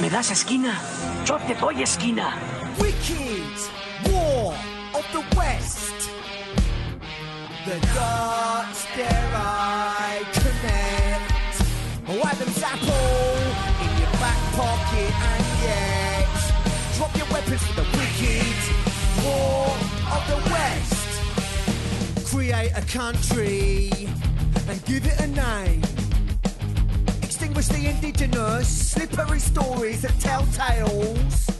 ¿Me das esquina? Yo te doy esquina. Wicked War of the West. The dots there I connect. Oh, Adam's apple in your back pocket, and yet drop your weapons for the wicked war of the West. Create a country and give it a name. Extinguish the indigenous, slippery stories that tell tales.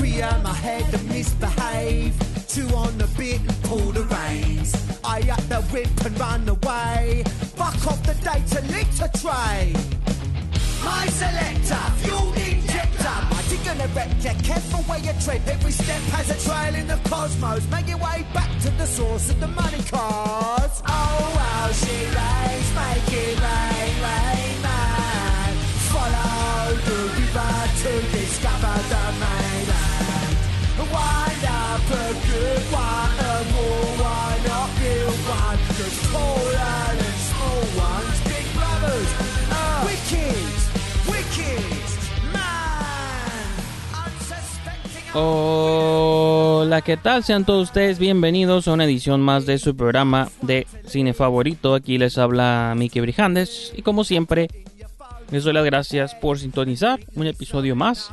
We Rearm my head and misbehave. Two on the bit and pull the reins. I up the whip and run away. Fuck off the data litter tray. My selector, fuel injector. Gonna wreck ya. Careful where you tread. Every step has a trail in the cosmos. Make your way back to the source of the money cause. Oh, wow, she rains. Make it rain, Hola, ¿qué tal? Sean todos ustedes bienvenidos a una edición más de su programa de cine favorito. Aquí les habla Miki Brijandes y como siempre les doy las gracias por sintonizar un episodio más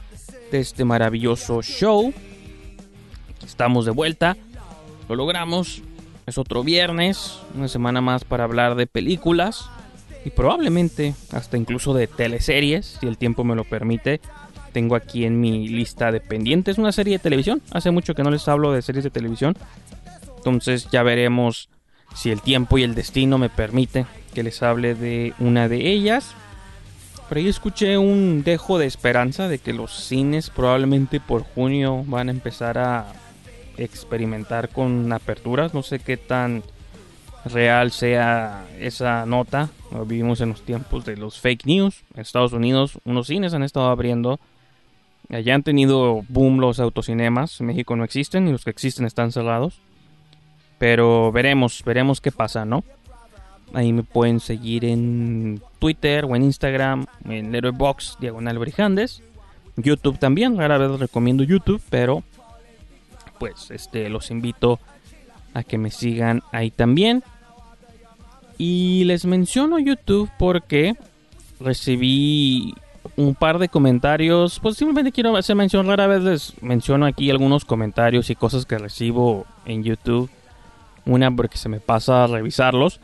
de este maravilloso show. Estamos de vuelta, lo logramos. Es otro viernes, una semana más para hablar de películas y probablemente hasta incluso de teleseries, si el tiempo me lo permite. Tengo aquí en mi lista de pendientes una serie de televisión. Hace mucho que no les hablo de series de televisión. Entonces ya veremos si el tiempo y el destino me permite que les hable de una de ellas. Por ahí escuché un dejo de esperanza de que los cines probablemente por junio van a empezar a experimentar con aperturas. No sé qué tan real sea esa nota. Vivimos en los tiempos de los fake news. En Estados Unidos unos cines han estado abriendo. Allá han tenido boom los autocinemas. En México no existen y los que existen están cerrados. Pero veremos, veremos qué pasa, ¿no? Ahí me pueden seguir en Twitter o en Instagram, en Letterboxd, Diagonal Brijandes. YouTube también, rara vez recomiendo YouTube, pero pues este los invito a que me sigan ahí también. Y les menciono YouTube porque recibí un par de comentarios. Pues simplemente quiero hacer mención. Rara vez les menciono aquí algunos comentarios y cosas que recibo en YouTube. Una porque se me pasa a revisarlos.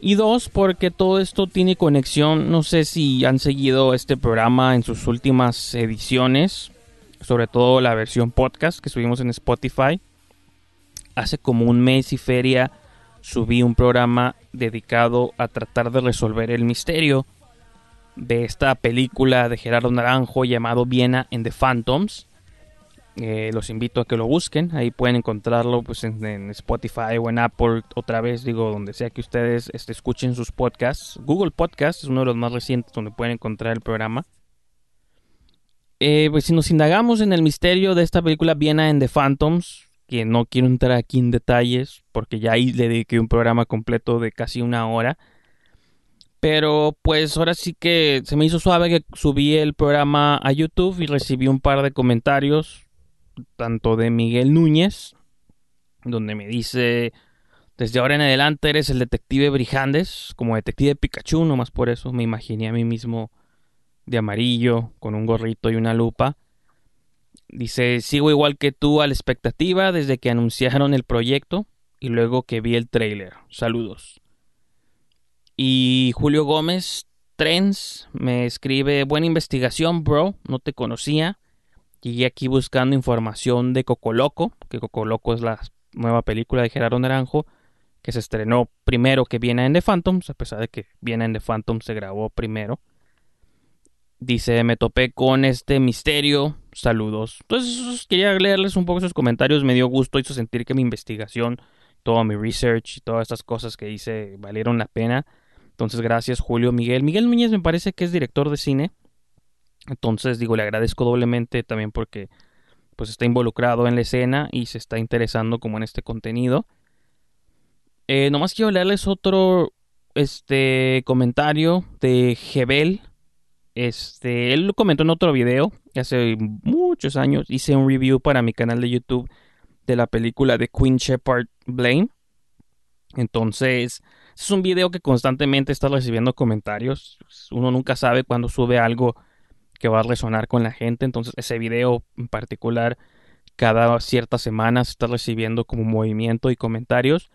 Y dos, porque todo esto tiene conexión. No sé si han seguido este programa en sus últimas ediciones. Sobre todo la versión podcast que subimos en Spotify. Hace como un mes y feria subí un programa dedicado a tratar de resolver el misterio de esta película de Gerardo Naranjo llamado Viena en The Phantoms. Eh, los invito a que lo busquen, ahí pueden encontrarlo pues, en, Spotify o en Apple, otra vez digo, donde sea que ustedes este, escuchen sus podcasts. Google Podcast es uno de los más recientes donde pueden encontrar el programa. Eh, pues si nos indagamos en el misterio de esta película Viena en The Phantoms, que no quiero entrar aquí en detalles porque ya ahí le dediqué un programa completo de casi una hora. Pero pues ahora sí que se me hizo suave que subí el programa a YouTube y recibí un par de comentarios, tanto de Miguel Núñez, donde me dice, desde ahora en adelante eres el detective Brijandes, como detective Pikachu, nomás por eso me imaginé a mí mismo de amarillo, con un gorrito y una lupa. Dice, sigo igual que tú a la expectativa desde que anunciaron el proyecto y luego que vi el trailer. Saludos. Y Julio Gómez Trends me escribe, buena investigación, bro, no te conocía. Llegué aquí buscando información de Cocoloco, que Cocoloco es la nueva película de Gerardo Naranjo, que se estrenó primero que Viene en The Phantoms, a pesar de que Viene en The Phantoms se grabó primero. Dice, me topé con este misterio, saludos. Entonces quería leerles un poco esos comentarios, me dio gusto, hizo sentir que mi investigación, toda mi research y todas estas cosas que hice valieron la pena. Entonces gracias Julio Miguel. Miguel Núñez me parece que es director de cine. Entonces digo, le agradezco doblemente también porque pues está involucrado en la escena y se está interesando como en este contenido. Eh, nomás quiero leerles otro este comentario de Gebel Este, él lo comentó en otro video, hace muchos años, hice un review para mi canal de YouTube de la película de Queen Shepard Blaine. Entonces, es un video que constantemente está recibiendo comentarios. Uno nunca sabe cuando sube algo que va a resonar con la gente. Entonces, ese video en particular, cada ciertas semanas está recibiendo como movimiento y comentarios.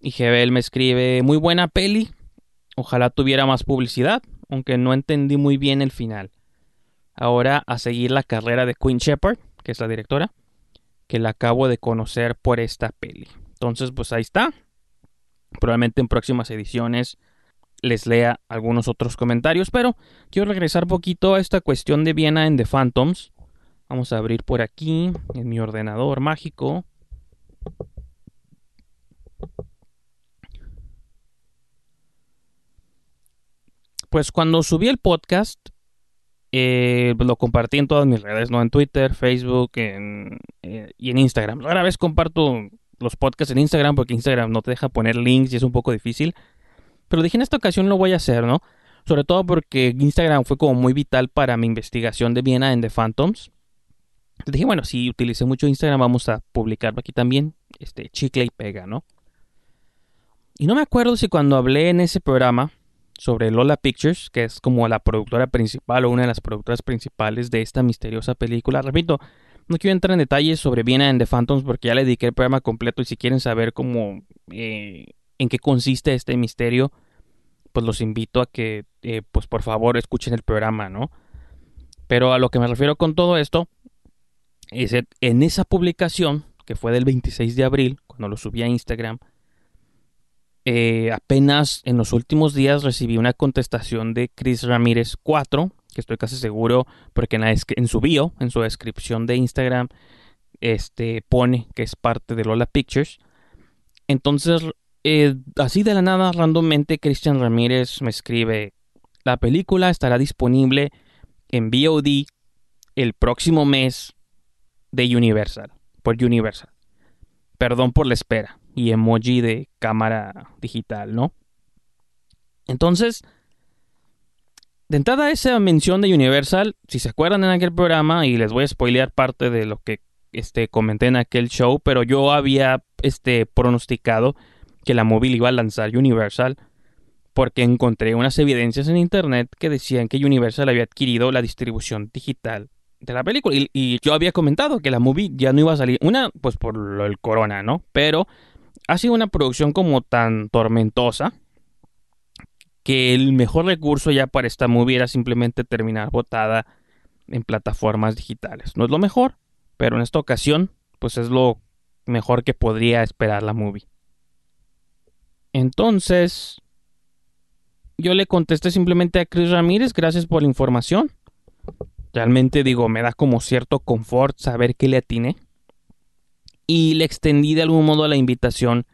Y Gebel me escribe, muy buena peli. Ojalá tuviera más publicidad, aunque no entendí muy bien el final. Ahora a seguir la carrera de Queen Shepard, que es la directora, que la acabo de conocer por esta peli. Entonces, pues ahí está. Probablemente en próximas ediciones les lea algunos otros comentarios, pero quiero regresar poquito a esta cuestión de Viena en The Phantoms. Vamos a abrir por aquí en mi ordenador mágico. Pues cuando subí el podcast, eh, lo compartí en todas mis redes, ¿no? En Twitter, Facebook eh, y en Instagram. Rara vez comparto los podcasts en Instagram porque Instagram no te deja poner links y es un poco difícil. Pero dije en esta ocasión lo voy a hacer, ¿no? Sobre todo porque Instagram fue como muy vital para mi investigación de Viena en The Phantoms. Dije, bueno, si utilicé mucho Instagram, vamos a publicarlo aquí también. Este, chicle y pega, ¿no? Y no me acuerdo si cuando hablé en ese programa sobre Lola Pictures, que es como la productora principal o una de las productoras principales de esta misteriosa película. Repito, no quiero entrar en detalles sobre Viena en The Phantoms porque ya le dediqué el programa completo y si quieren saber cómo eh, en qué consiste este misterio, pues los invito a que, eh, pues por favor, escuchen el programa, ¿no? Pero a lo que me refiero con todo esto es en esa publicación, que fue del 26 de abril, cuando lo subí a Instagram, eh, apenas en los últimos días recibí una contestación de Chris Ramírez 4, que estoy casi seguro, porque en, en su bio, en su descripción de Instagram, este, pone que es parte de Lola Pictures. Entonces eh, así de la nada, randommente, Christian Ramírez me escribe, la película estará disponible en VOD el próximo mes de Universal, por Universal. Perdón por la espera. Y emoji de cámara digital, ¿no? Entonces, de entrada esa mención de Universal, si se acuerdan en aquel programa, y les voy a spoilear parte de lo que este, comenté en aquel show, pero yo había este, pronosticado que la móvil iba a lanzar Universal porque encontré unas evidencias en internet que decían que Universal había adquirido la distribución digital de la película. Y, yo había comentado que la movie ya no iba a salir. Una, pues por lo del corona, ¿no? Pero ha sido una producción como tan tormentosa que el mejor recurso ya para esta movie era simplemente terminar botada en plataformas digitales. No es lo mejor, pero en esta ocasión, pues es lo mejor que podría esperar la movie. Entonces, yo le contesté simplemente a Chris Ramírez, gracias por la información. Realmente digo, me da como cierto confort saber que le atiné. Y le extendí de algún modo la invitación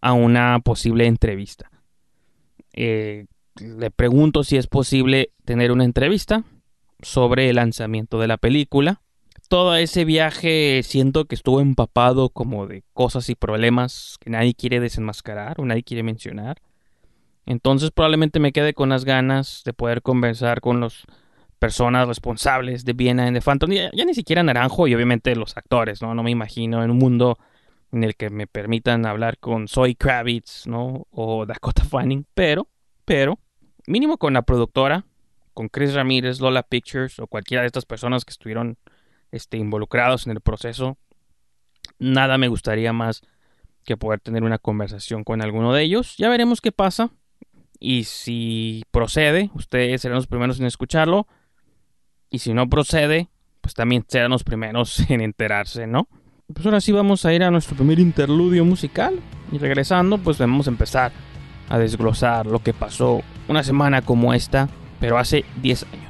a una posible entrevista. Eh, le pregunto si es posible tener una entrevista sobre el lanzamiento de la película todo ese viaje siento que estuvo empapado como de cosas y problemas que nadie quiere desenmascarar o nadie quiere mencionar. Entonces probablemente me quede con las ganas de poder conversar con las personas responsables de Viena en The Phantom. Ya, ya, ni siquiera Naranjo y obviamente los actores, ¿no? No me imagino en un mundo en el que me permitan hablar con Zoe Kravitz, ¿no? O Dakota Fanning. Pero, pero, mínimo con la productora, con Chris Ramírez, Lola Pictures o cualquiera de estas personas que estuvieron este, involucrados en el proceso. Nada me gustaría más que poder tener una conversación con alguno de ellos. Ya veremos qué pasa. Y si procede, ustedes serán los primeros en escucharlo. Y si no procede, pues también serán los primeros en enterarse, ¿no? Pues ahora sí vamos a ir a nuestro primer interludio musical. Y regresando, pues vamos a empezar a desglosar lo que pasó una semana como esta, pero hace 10 años.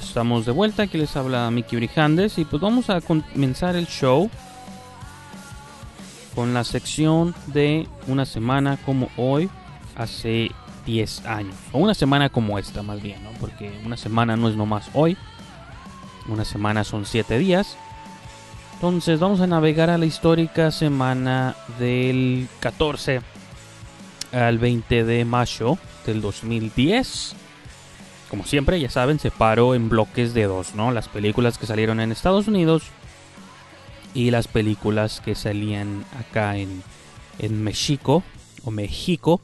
Estamos de vuelta, aquí les habla Mickey Brijandes y pues vamos a comenzar el show con la sección de una semana como hoy, hace 10 años. O una semana como esta más bien, ¿no? Porque una semana no es nomás hoy, una semana son 7 días. Entonces vamos a navegar a la histórica semana del 14 al 20 de mayo del 2010 como siempre, ya saben, separo en bloques de dos, ¿no? Las películas que salieron en Estados Unidos y las películas que salían acá en, en México o México,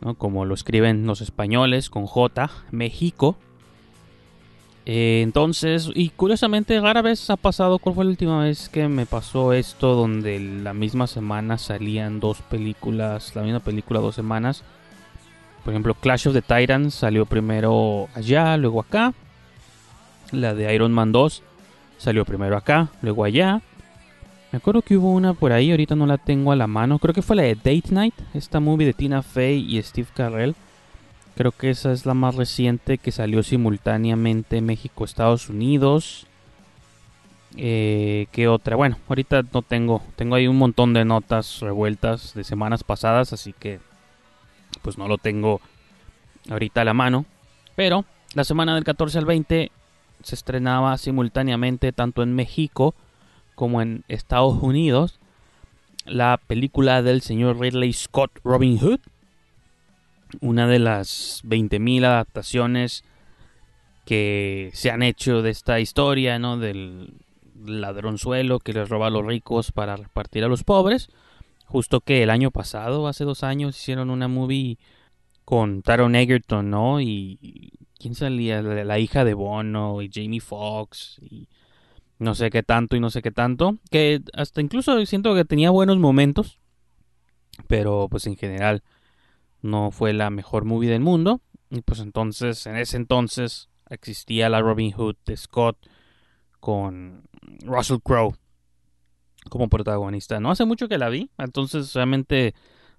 ¿no? Como lo escriben los españoles con J, México. Eh, entonces, y curiosamente, rara vez ha pasado, ¿cuál fue la última vez que me pasó esto donde la misma semana salían dos películas, la misma película dos semanas? Por ejemplo, Clash of the Titans salió primero allá, luego acá. La de Iron Man 2 salió primero acá, luego allá. Me acuerdo que hubo una por ahí, ahorita no la tengo a la mano. Creo que fue la de Date Night, esta movie de Tina Fey y Steve Carell. Creo que esa es la más reciente que salió simultáneamente México-Estados Unidos. Eh, ¿Qué otra? Bueno, ahorita no tengo. Tengo ahí un montón de notas revueltas de semanas pasadas, así que pues no lo tengo ahorita a la mano. Pero la semana del 14 al 20 se estrenaba simultáneamente tanto en México como en Estados Unidos la película del señor Ridley Scott Robin Hood. Una de las 20.000 adaptaciones que se han hecho de esta historia, ¿no? Del ladronzuelo que les roba a los ricos para repartir a los pobres. Justo que el año pasado, hace dos años, hicieron una movie con Taron Egerton, ¿no? Y, ¿quién salía? La, hija de Bono y Jamie Foxx y no sé qué tanto y no sé qué tanto. Que hasta incluso siento que tenía buenos momentos. Pero pues en general no fue la mejor movie del mundo. Y pues entonces, en ese entonces existía la Robin Hood de Scott con Russell Crowe como protagonista. No hace mucho que la vi, entonces realmente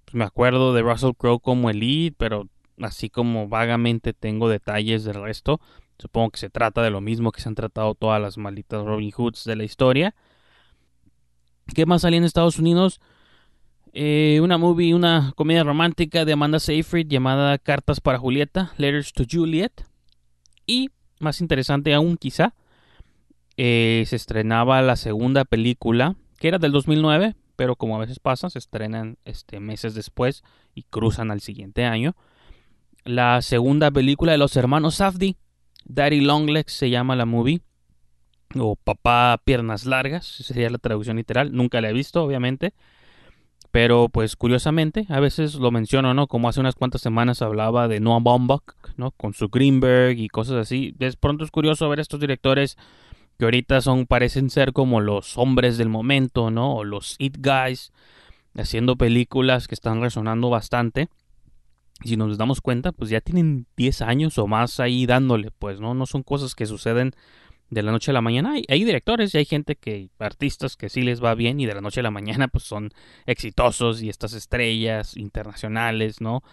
pues, me acuerdo de Russell Crowe como el lead, pero así como vagamente tengo detalles del resto. Supongo que se trata de lo mismo que se han tratado todas las malditas Robin Hoods de la historia. ¿Qué más salía en Estados Unidos? Eh, una movie, una comedia romántica de Amanda Seyfried llamada Cartas para Julieta, Letters to Juliet. Y, más interesante aún quizá, eh, se estrenaba la segunda película que era del 2009, pero como a veces pasa, se estrenan este, meses después y cruzan al siguiente año. La segunda película de los hermanos Safdie, Daddy Longlegs se llama la movie, o Papá Piernas Largas, sería la traducción literal. Nunca la he visto, obviamente. Pero pues curiosamente, a veces lo menciono, ¿no? Como hace unas cuantas semanas hablaba de Noah Baumbach, ¿no? Con su Greenberg y cosas así. De pronto es curioso ver estos directores que ahorita son parecen ser como los hombres del momento, ¿no? O los it guys haciendo películas que están resonando bastante. Si nos damos cuenta, pues ya tienen 10 años o más ahí dándole, pues, ¿no? No son cosas que suceden de la noche a la mañana. Hay, hay, directores y hay gente que, artistas que sí les va bien y de la noche a la mañana pues son exitosos y estas estrellas internacionales, ¿no?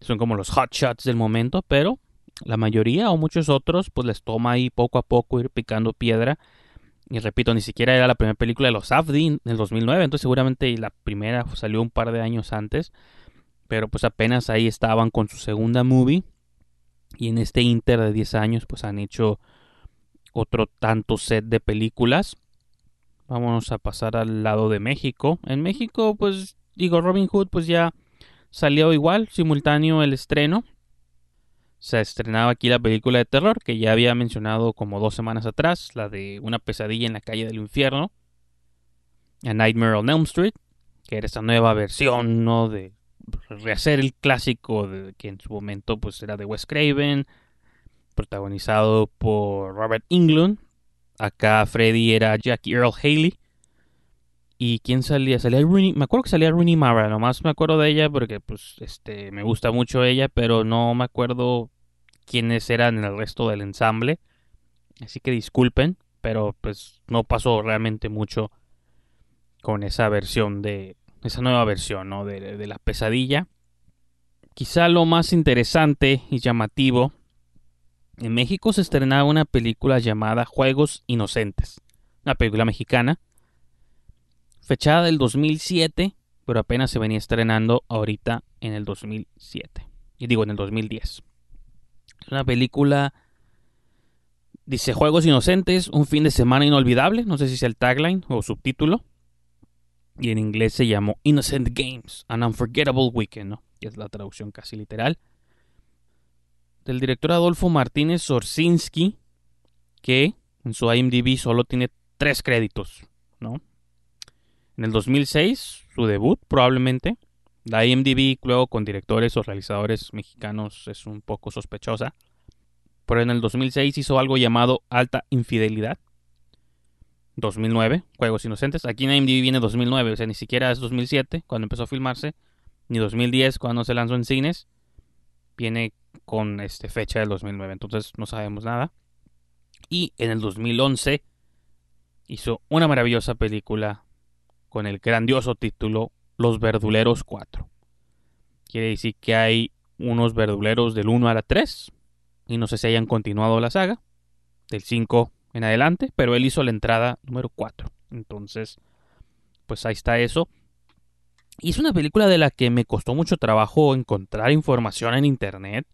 Son como los hot shots del momento, pero la mayoría o muchos otros pues les toma ahí poco a poco ir picando piedra. Y repito, ni siquiera era la primera película de los Afdi en el 2009, entonces seguramente la primera salió un par de años antes. Pero pues apenas ahí estaban con su segunda movie. Y en este inter de 10 años pues han hecho otro tanto set de películas. Vamos a pasar al lado de México. En México pues digo Robin Hood pues ya salió igual, simultáneo el estreno se estrenaba aquí la película de terror que ya había mencionado como dos semanas atrás, la de Una pesadilla en la calle del infierno, A Nightmare on Elm Street, que era esta nueva versión, ¿no? De rehacer el clásico de, que en su momento pues era de Wes Craven, protagonizado por Robert Englund. Acá Freddy era Jackie Earl Haley. ¿Y quién salía? Salía Rooney, me acuerdo que salía Rooney Mara, nomás me acuerdo de ella porque pues este me gusta mucho ella, pero no me acuerdo quiénes eran el resto del ensamble. Así que disculpen, pero pues no pasó realmente mucho con esa versión de esa nueva versión, ¿no? de, de la pesadilla. Quizá lo más interesante y llamativo en México se estrenaba una película llamada Juegos Inocentes, una película mexicana, fechada del 2007, pero apenas se venía estrenando ahorita en el 2007, y digo en el 2010. Es una película, dice Juegos Inocentes, un fin de semana inolvidable, no sé si es el tagline o subtítulo, y en inglés se llamó Innocent Games, An Unforgettable Weekend, ¿no? que es la traducción casi literal del director Adolfo Martínez Orsinski, que en su IMDb solo tiene tres créditos, ¿no? En el 2006, su debut probablemente. La IMDb luego con directores o realizadores mexicanos es un poco sospechosa. Pero en el 2006 hizo algo llamado Alta Infidelidad. 2009, Juegos Inocentes. Aquí en IMDb viene 2009, o sea, ni siquiera es 2007 cuando empezó a filmarse, ni 2010 cuando se lanzó en cines. Viene con este, fecha del 2009, entonces no sabemos nada. Y en el 2011 hizo una maravillosa película con el grandioso título Los Verduleros 4. Quiere decir que hay unos verduleros del 1 a la 3 y no sé si hayan continuado la saga del 5 en adelante, pero él hizo la entrada número 4. Entonces, pues ahí está eso. Y es una película de la que me costó mucho trabajo encontrar información en internet.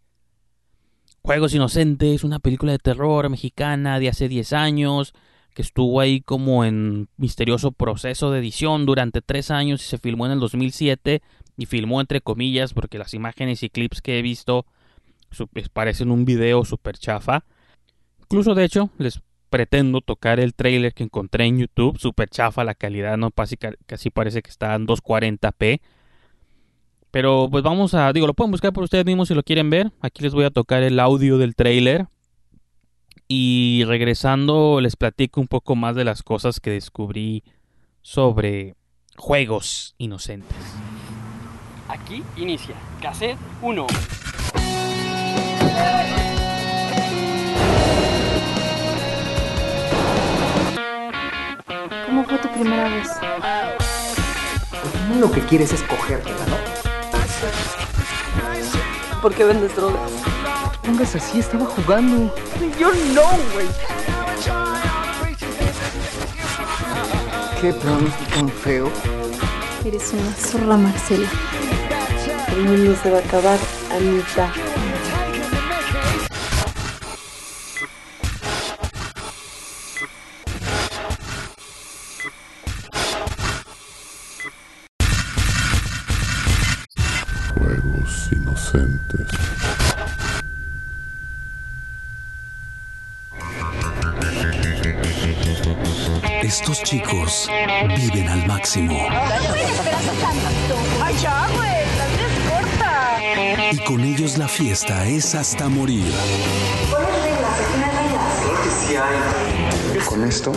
Juegos Inocentes, una película de terror mexicana de hace 10 años, que estuvo ahí como en misterioso proceso de edición durante 3 años y se filmó en el 2007 y filmó entre comillas porque las imágenes y clips que he visto parecen un video super chafa. Incluso de hecho les pretendo tocar el trailer que encontré en YouTube, super chafa la calidad, no casi parece que está en 240p pero pues vamos a, digo, lo pueden buscar por ustedes mismos si lo quieren ver. Aquí les voy a tocar el audio del trailer. Y regresando les platico un poco más de las cosas que descubrí sobre juegos inocentes. Aquí inicia cassette 1. ¿Cómo fue tu primera vez? Lo que quieres es cogértela, ¿no? ¿Por qué vendes drogas? Pongas así, estaba jugando. Yo no, güey. ¿Qué plan tan feo? Eres una zorra, Marcela. El mundo se va a acabar a mitad. Viven al máximo. Y con ellos la fiesta es hasta morir. Con esto,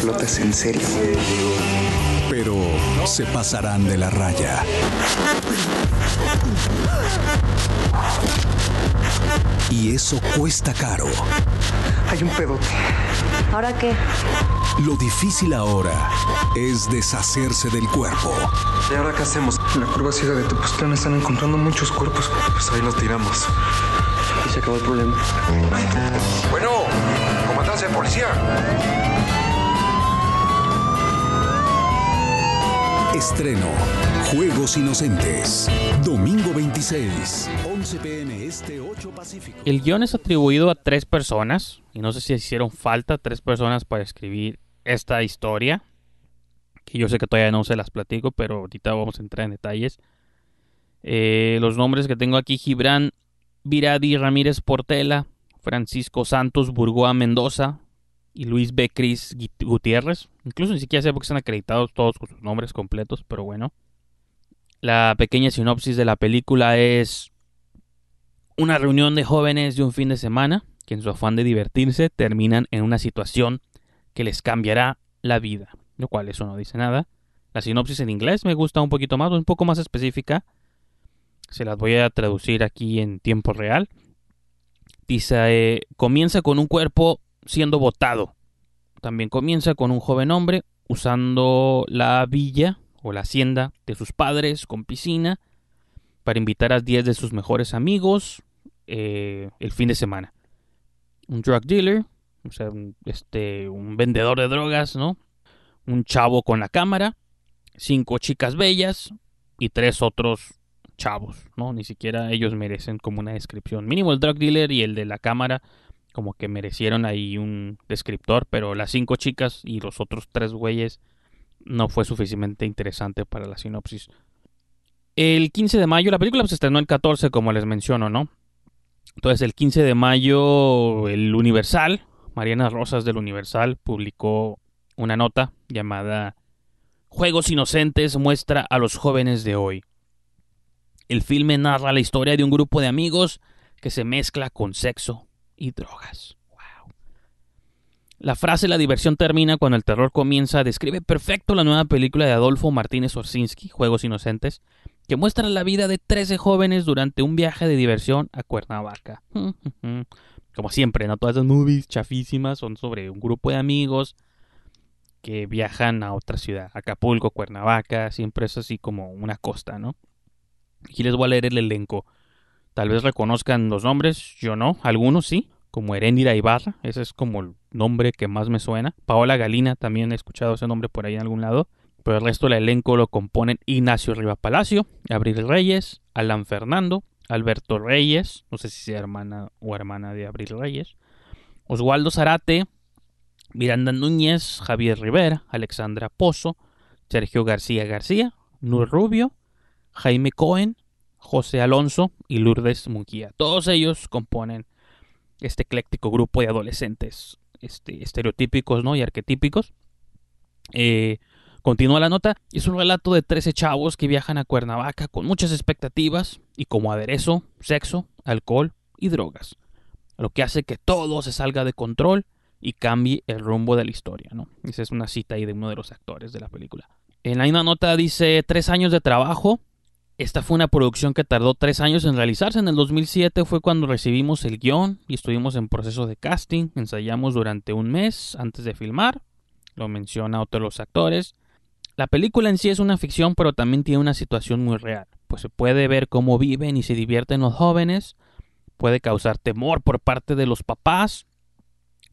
flotas en serio. Pero se pasarán de la raya. Y eso cuesta caro. Hay un pedote. ¿Ahora qué? Lo difícil ahora es deshacerse del cuerpo. ¿Y ahora qué hacemos? En la curva ciega de Tepoztlán están encontrando muchos cuerpos. Pues ahí los tiramos. Y se acabó el problema. Bueno, comandante de policía. Estreno. Juegos Inocentes. Domingo 26. 11 pm este 8 Pacífico. El guion es atribuido a tres personas, y no sé si hicieron falta tres personas para escribir esta historia, que yo sé que todavía no se las platico, pero ahorita vamos a entrar en detalles. Eh, los nombres que tengo aquí, Gibran Viradi Ramírez Portela, Francisco Santos Burgoa Mendoza y Luis B. Cris Gutiérrez. Incluso ni siquiera sé por qué están acreditados todos con sus nombres completos, pero bueno. La pequeña sinopsis de la película es una reunión de jóvenes de un fin de semana que en su afán de divertirse terminan en una situación que les cambiará la vida, lo cual eso no dice nada. La sinopsis en inglés me gusta un poquito más, un poco más específica. Se las voy a traducir aquí en tiempo real. Dice, eh, comienza con un cuerpo siendo botado. También comienza con un joven hombre usando la villa o la hacienda de sus padres con piscina para invitar a 10 de sus mejores amigos eh, el fin de semana. un drug dealer, o sea, un, este, un vendedor de drogas, ¿no? Un chavo con la cámara, cinco chicas bellas y tres otros chavos, ¿no? Ni siquiera ellos merecen como una descripción. Mínimo el drug dealer y el de la cámara como que merecieron ahí un descriptor, pero las cinco chicas y los otros tres güeyes no fue suficientemente interesante para la sinopsis. El 15 de mayo, la película se estrenó el 14, como les menciono, ¿no? Entonces, el 15 de mayo, el Universal, Mariana Rosas del Universal, publicó una nota llamada Juegos Inocentes muestra a los jóvenes de hoy. El filme narra la historia de un grupo de amigos que se mezcla con sexo y drogas. Wow. La frase La diversión termina cuando el terror comienza describe perfecto la nueva película de Adolfo Martínez Orsinski, Juegos Inocentes, que muestra la vida de 13 jóvenes durante un viaje de diversión a Cuernavaca. Como siempre, ¿no? Todas esas movies chafísimas son sobre un grupo de amigos que viajan a otra ciudad, Acapulco, Cuernavaca, siempre es así como una costa, ¿no? Aquí les voy a leer el elenco. Tal vez reconozcan los nombres, yo no, algunos sí, como Erendira Ibarra, ese es como el nombre que más me suena. Paola Galina, también he escuchado ese nombre por ahí en algún lado. Pero el resto del elenco lo componen Ignacio Riva Palacio, Abril Reyes, Alan Fernando, Alberto Reyes, no sé si sea hermana o hermana de Abril Reyes, Oswaldo Zarate, Miranda Núñez, Javier Rivera, Alexandra Pozo, Sergio García García, Nur Rubio, Jaime Cohen, José Alonso y Lourdes Munguía. Todos ellos componen este ecléctico grupo de adolescentes este, estereotípicos ¿no? y arquetípicos. Eh, continúa la nota. Es un relato de 13 chavos que viajan a Cuernavaca con muchas expectativas y como aderezo, sexo, alcohol y drogas. Lo que hace que todo se salga de control y cambie el rumbo de la historia. ¿no? Esa es una cita ahí de uno de los actores de la película. En la misma nota dice tres años de trabajo. Esta fue una producción que tardó tres años en realizarse. En el 2007 fue cuando recibimos el guion y estuvimos en proceso de casting. Ensayamos durante un mes antes de filmar. Lo menciona otro de los actores. La película en sí es una ficción, pero también tiene una situación muy real. Pues se puede ver cómo viven y se divierten los jóvenes. Puede causar temor por parte de los papás.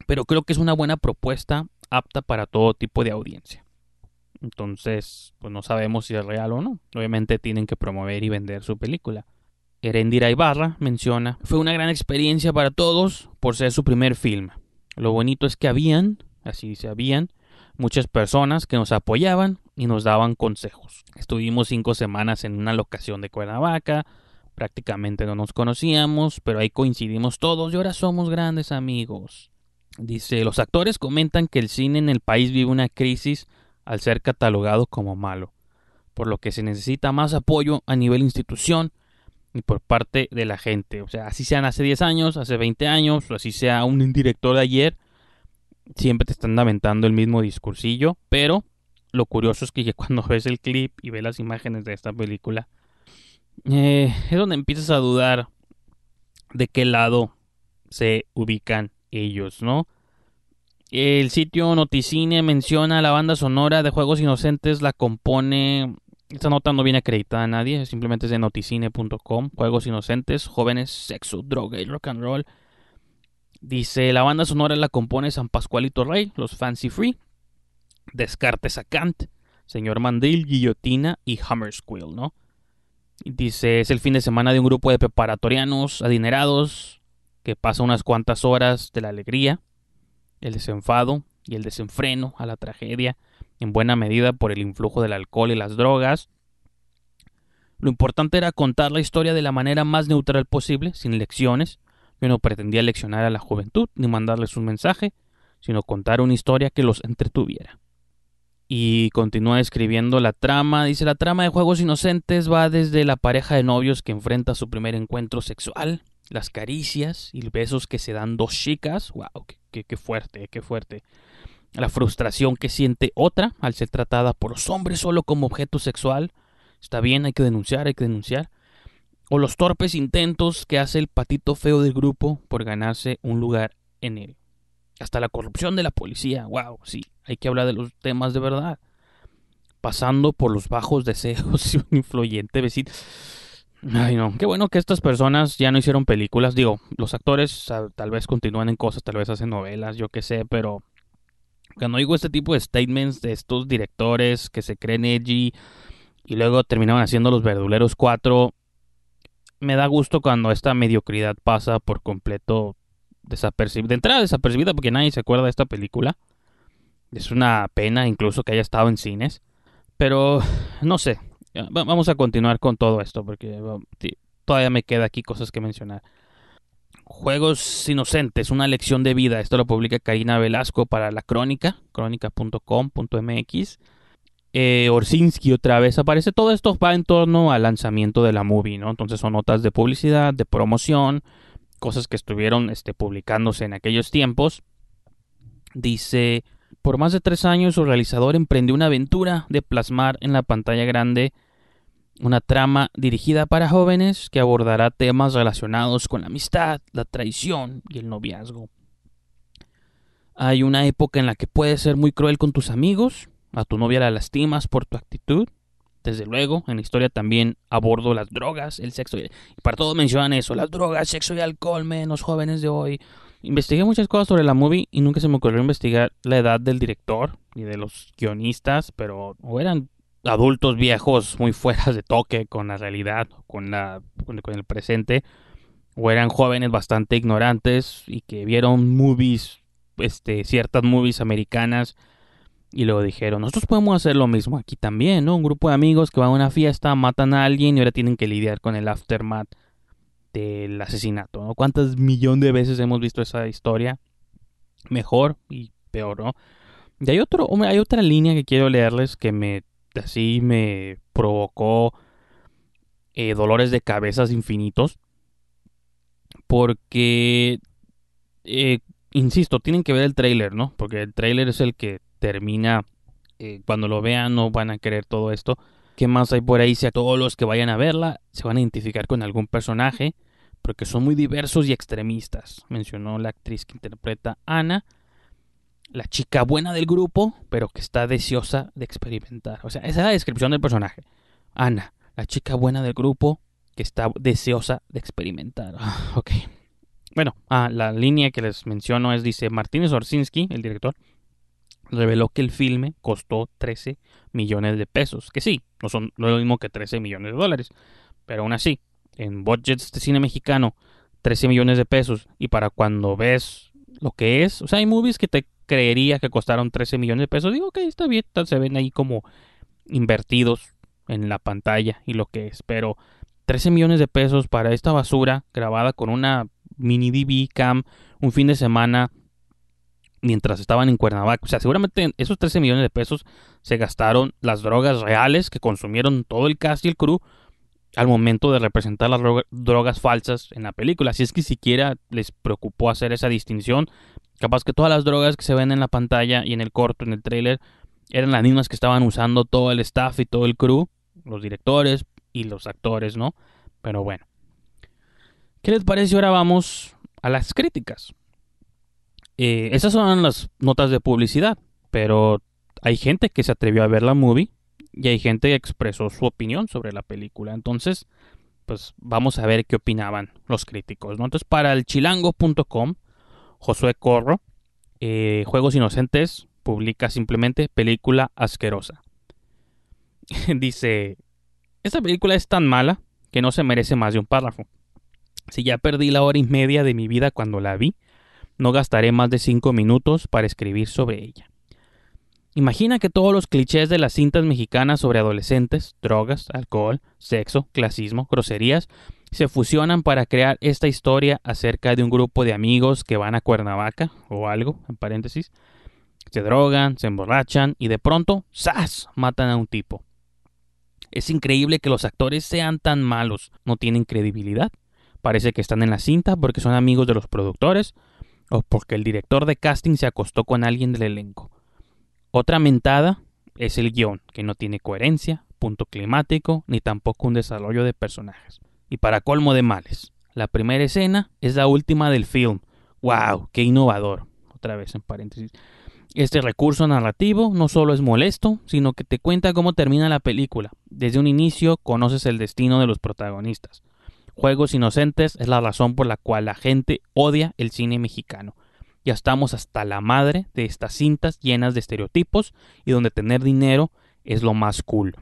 Pero creo que es una buena propuesta apta para todo tipo de audiencia. Entonces, pues no sabemos si es real o no. Obviamente tienen que promover y vender su película. Erendira Ibarra menciona, fue una gran experiencia para todos por ser su primer film. Lo bonito es que habían, así dice, habían muchas personas que nos apoyaban y nos daban consejos. Estuvimos cinco semanas en una locación de Cuernavaca, prácticamente no nos conocíamos, pero ahí coincidimos todos y ahora somos grandes amigos. Dice, los actores comentan que el cine en el país vive una crisis al ser catalogado como malo, por lo que se necesita más apoyo a nivel institución y por parte de la gente. O sea, así sean hace 10 años, hace 20 años, o así sea un director de ayer, siempre te están lamentando el mismo discursillo, pero lo curioso es que cuando ves el clip y ves las imágenes de esta película, eh, es donde empiezas a dudar de qué lado se ubican ellos, ¿no? El sitio Noticine menciona la banda sonora de Juegos Inocentes, la compone. Esta nota no viene acreditada nadie, simplemente es de noticine.com. Juegos Inocentes, jóvenes, sexo, droga y rock and roll. Dice: La banda sonora la compone San Pascualito Rey, los Fancy Free, Descartes a Kant, Señor Mandil, Guillotina y Hammer Squill, ¿no? Dice: Es el fin de semana de un grupo de preparatorianos adinerados que pasa unas cuantas horas de la alegría el desenfado y el desenfreno a la tragedia, en buena medida por el influjo del alcohol y las drogas. Lo importante era contar la historia de la manera más neutral posible, sin lecciones. Yo no pretendía leccionar a la juventud ni mandarles un mensaje, sino contar una historia que los entretuviera. Y continúa escribiendo la trama. Dice, la trama de Juegos Inocentes va desde la pareja de novios que enfrenta su primer encuentro sexual, las caricias y besos que se dan dos chicas. ¡Wow! Qué, qué, fuerte, qué fuerte! La frustración que siente otra al ser tratada por los hombres solo como objeto sexual. Está bien, hay que denunciar, hay que denunciar. O los torpes intentos que hace el patito feo del grupo por ganarse un lugar en él. Hasta la corrupción de la policía. ¡Wow! Sí, hay que hablar de los temas de verdad. Pasando por los bajos deseos y un influyente vecino Ay, no. Qué bueno que estas personas ya no hicieron películas. Digo, los actores tal vez continúan en cosas, tal vez hacen novelas, yo qué sé, pero cuando digo este tipo de statements de estos directores que se creen edgy y luego terminaban haciendo los verduleros 4, me da gusto cuando esta mediocridad pasa por completo desapercibida. De entrada desapercibida porque nadie se acuerda de esta película. Es una pena incluso que haya estado en cines. Pero no sé. Vamos a continuar con todo esto porque todavía me queda aquí cosas que mencionar. Juegos Inocentes, una lección de vida. Esto lo publica Karina Velasco para la crónica, crónica.com.mx. Eh, Orsinski otra vez aparece. Todo esto va en torno al lanzamiento de la movie, ¿no? Entonces son notas de publicidad, de promoción, cosas que estuvieron este, publicándose en aquellos tiempos. Dice, por más de tres años su realizador emprendió una aventura de plasmar en la pantalla grande una trama dirigida para jóvenes que abordará temas relacionados con la amistad, la traición y el noviazgo. Hay una época en la que puedes ser muy cruel con tus amigos, a tu novia la lastimas por tu actitud. Desde luego, en la historia también abordo las drogas, el sexo y para todos mencionan eso, las drogas, sexo y alcohol, menos jóvenes de hoy. Investigué muchas cosas sobre la movie y nunca se me ocurrió investigar la edad del director y de los guionistas, pero o eran adultos viejos muy fuera de toque con la realidad, con, la, con el presente, o eran jóvenes bastante ignorantes y que vieron movies, este, ciertas movies americanas y luego dijeron, nosotros podemos hacer lo mismo aquí también, ¿no? Un grupo de amigos que van a una fiesta, matan a alguien y ahora tienen que lidiar con el aftermath del asesinato, ¿no? ¿Cuántas millones de veces hemos visto esa historia? Mejor y peor, ¿no? Y hay, otro, hay otra línea que quiero leerles que me así me provocó eh, dolores de cabezas infinitos. Porque, eh, insisto, tienen que ver el trailer, ¿no? Porque el trailer es el que termina, eh, cuando lo vean no van a querer todo esto. ¿Qué más hay por ahí? Si a todos los que vayan a verla se van a identificar con algún personaje, porque son muy diversos y extremistas. Mencionó la actriz que interpreta Ana la chica buena del grupo, pero que está deseosa de experimentar. O sea, esa es la descripción del personaje. Ana, la chica buena del grupo, que está deseosa de experimentar. Ah, ok. Bueno, ah, la línea que les menciono es, dice, Martínez Orsinski, el director, reveló que el filme costó 13 millones de pesos. Que sí, no, son, no es lo mismo que 13 millones de dólares. Pero aún así, en budgets de cine mexicano, 13 millones de pesos. Y para cuando ves lo que es, o sea, hay movies que te creería que costaron 13 millones de pesos. Digo, ok, está bien, se ven ahí como invertidos en la pantalla y lo que es. Pero 13 millones de pesos para esta basura grabada con una mini DV cam un fin de semana mientras estaban en Cuernavaca. O sea, seguramente esos 13 millones de pesos se gastaron las drogas reales que consumieron todo el cast y el crew al momento de representar las drogas falsas en la película. Si es que siquiera les preocupó hacer esa distinción, Capaz que todas las drogas que se ven en la pantalla y en el corto, en el trailer, eran las mismas que estaban usando todo el staff y todo el crew, los directores y los actores, ¿no? Pero bueno. ¿Qué les parece? Ahora vamos a las críticas. Eh, esas son las notas de publicidad, pero hay gente que se atrevió a ver la movie y hay gente que expresó su opinión sobre la película. Entonces, pues vamos a ver qué opinaban los críticos, ¿no? Entonces, para el chilango.com Josué Corro, eh, Juegos Inocentes, publica simplemente película asquerosa. Dice, esta película es tan mala que no se merece más de un párrafo. Si ya perdí la hora y media de mi vida cuando la vi, no gastaré más de cinco minutos para escribir sobre ella. Imagina que todos los clichés de las cintas mexicanas sobre adolescentes, drogas, alcohol, sexo, clasismo, groserías se fusionan para crear esta historia acerca de un grupo de amigos que van a Cuernavaca o algo, en paréntesis, se drogan, se emborrachan y de pronto, ¡zas!, matan a un tipo. Es increíble que los actores sean tan malos, no tienen credibilidad. Parece que están en la cinta porque son amigos de los productores o porque el director de casting se acostó con alguien del elenco. Otra mentada es el guion, que no tiene coherencia, punto climático, ni tampoco un desarrollo de personajes. Y para colmo de males, la primera escena es la última del film. ¡Wow! ¡Qué innovador! Otra vez en paréntesis. Este recurso narrativo no solo es molesto, sino que te cuenta cómo termina la película. Desde un inicio conoces el destino de los protagonistas. Juegos Inocentes es la razón por la cual la gente odia el cine mexicano. Ya estamos hasta la madre de estas cintas llenas de estereotipos y donde tener dinero es lo más cool.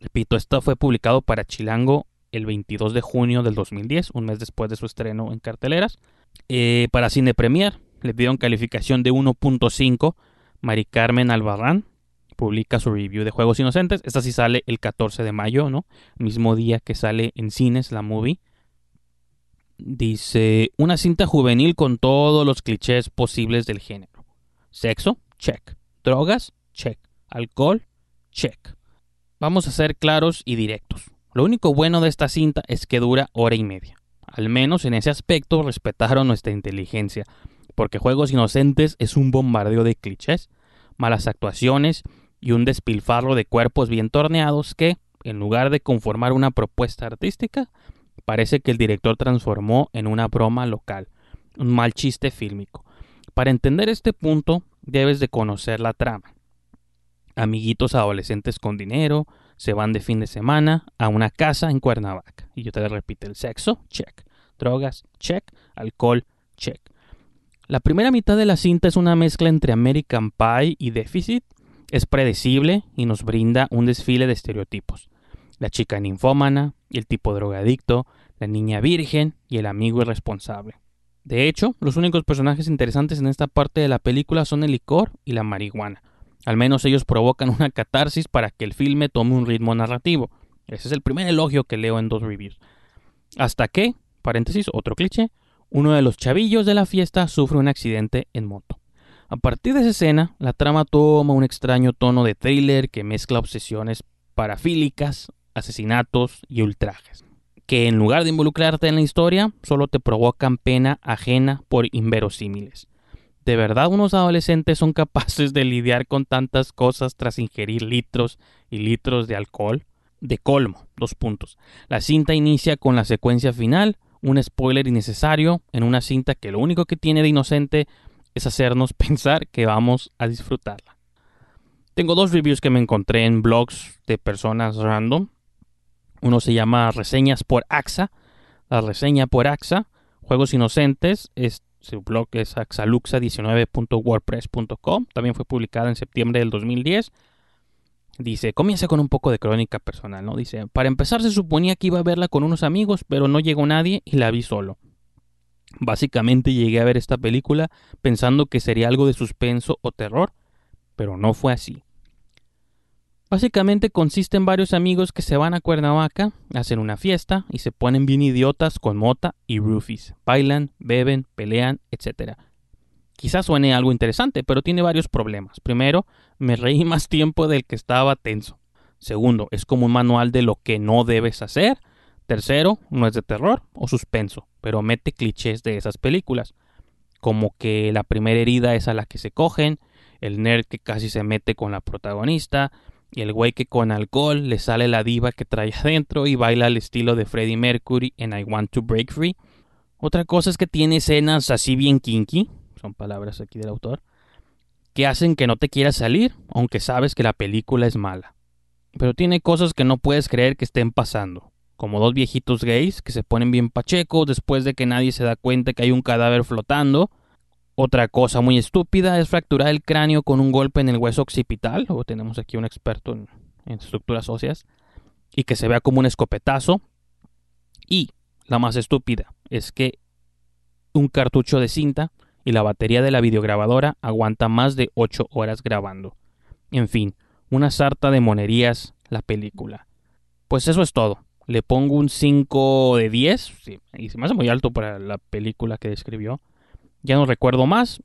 Repito, esto fue publicado para Chilango el 22 de junio del 2010, un mes después de su estreno en carteleras. Eh, para Cine Premier le dieron calificación de 1.5. Mari Carmen Albarrán publica su review de Juegos Inocentes. Esta sí sale el 14 de mayo, ¿no? Mismo día que sale en cines la movie. Dice, una cinta juvenil con todos los clichés posibles del género. Sexo, check. Drogas, check. Alcohol, check. Vamos a ser claros y directos. Lo único bueno de esta cinta es que dura hora y media. Al menos en ese aspecto respetaron nuestra inteligencia, porque Juegos Inocentes es un bombardeo de clichés, malas actuaciones y un despilfarro de cuerpos bien torneados que, en lugar de conformar una propuesta artística, parece que el director transformó en una broma local, un mal chiste fílmico. Para entender este punto, debes de conocer la trama. Amiguitos adolescentes con dinero se van de fin de semana a una casa en Cuernavaca. Y yo te repito, el sexo, check. Drogas, check. Alcohol, check. La primera mitad de la cinta es una mezcla entre American Pie y Deficit. Es predecible y nos brinda un desfile de estereotipos. La chica ninfómana, el tipo drogadicto, la niña virgen y el amigo irresponsable. De hecho, los únicos personajes interesantes en esta parte de la película son el licor y la marihuana. Al menos ellos provocan una catarsis para que el filme tome un ritmo narrativo. Ese es el primer elogio que leo en dos reviews. Hasta que, paréntesis, otro cliché, uno de los chavillos de la fiesta sufre un accidente en moto. A partir de esa escena, la trama toma un extraño tono de thriller que mezcla obsesiones parafílicas, asesinatos y ultrajes, que en lugar de involucrarte en la historia, solo te provocan pena ajena por inverosímiles. ¿De verdad unos adolescentes son capaces de lidiar con tantas cosas tras ingerir litros y litros de alcohol? De colmo, dos puntos. La cinta inicia con la secuencia final, un spoiler innecesario en una cinta que lo único que tiene de inocente es hacernos pensar que vamos a disfrutarla. Tengo dos reviews que me encontré en blogs de personas random. Uno se llama Reseñas por AXA. La reseña por AXA, Juegos Inocentes, es su blog es axaluxa19.wordpress.com. También fue publicada en septiembre del 2010. Dice, comienza con un poco de crónica personal, ¿no? Dice, para empezar se suponía que iba a verla con unos amigos, pero no llegó nadie y la vi solo. Básicamente llegué a ver esta película pensando que sería algo de suspenso o terror, pero no fue así. Básicamente consiste en varios amigos que se van a Cuernavaca, hacen una fiesta y se ponen bien idiotas con mota y roofies. Bailan, beben, pelean, etc. Quizás suene algo interesante, pero tiene varios problemas. Primero, me reí más tiempo del que estaba tenso. Segundo, es como un manual de lo que no debes hacer. Tercero, no es de terror o suspenso, pero mete clichés de esas películas. Como que la primera herida es a la que se cogen, el nerd que casi se mete con la protagonista, y el güey que con alcohol le sale la diva que trae adentro y baila al estilo de Freddie Mercury en I Want to Break Free. Otra cosa es que tiene escenas así bien kinky, son palabras aquí del autor, que hacen que no te quieras salir, aunque sabes que la película es mala. Pero tiene cosas que no puedes creer que estén pasando, como dos viejitos gays que se ponen bien pachecos después de que nadie se da cuenta que hay un cadáver flotando, otra cosa muy estúpida es fracturar el cráneo con un golpe en el hueso occipital, o tenemos aquí un experto en, estructuras óseas, y que se vea como un escopetazo. Y la más estúpida es que un cartucho de cinta y la batería de la videograbadora aguanta más de 8 horas grabando. En fin, una sarta de monerías la película. Pues eso es todo. Le pongo un 5 de 10, y se me hace muy alto para la película que describió ya no recuerdo más,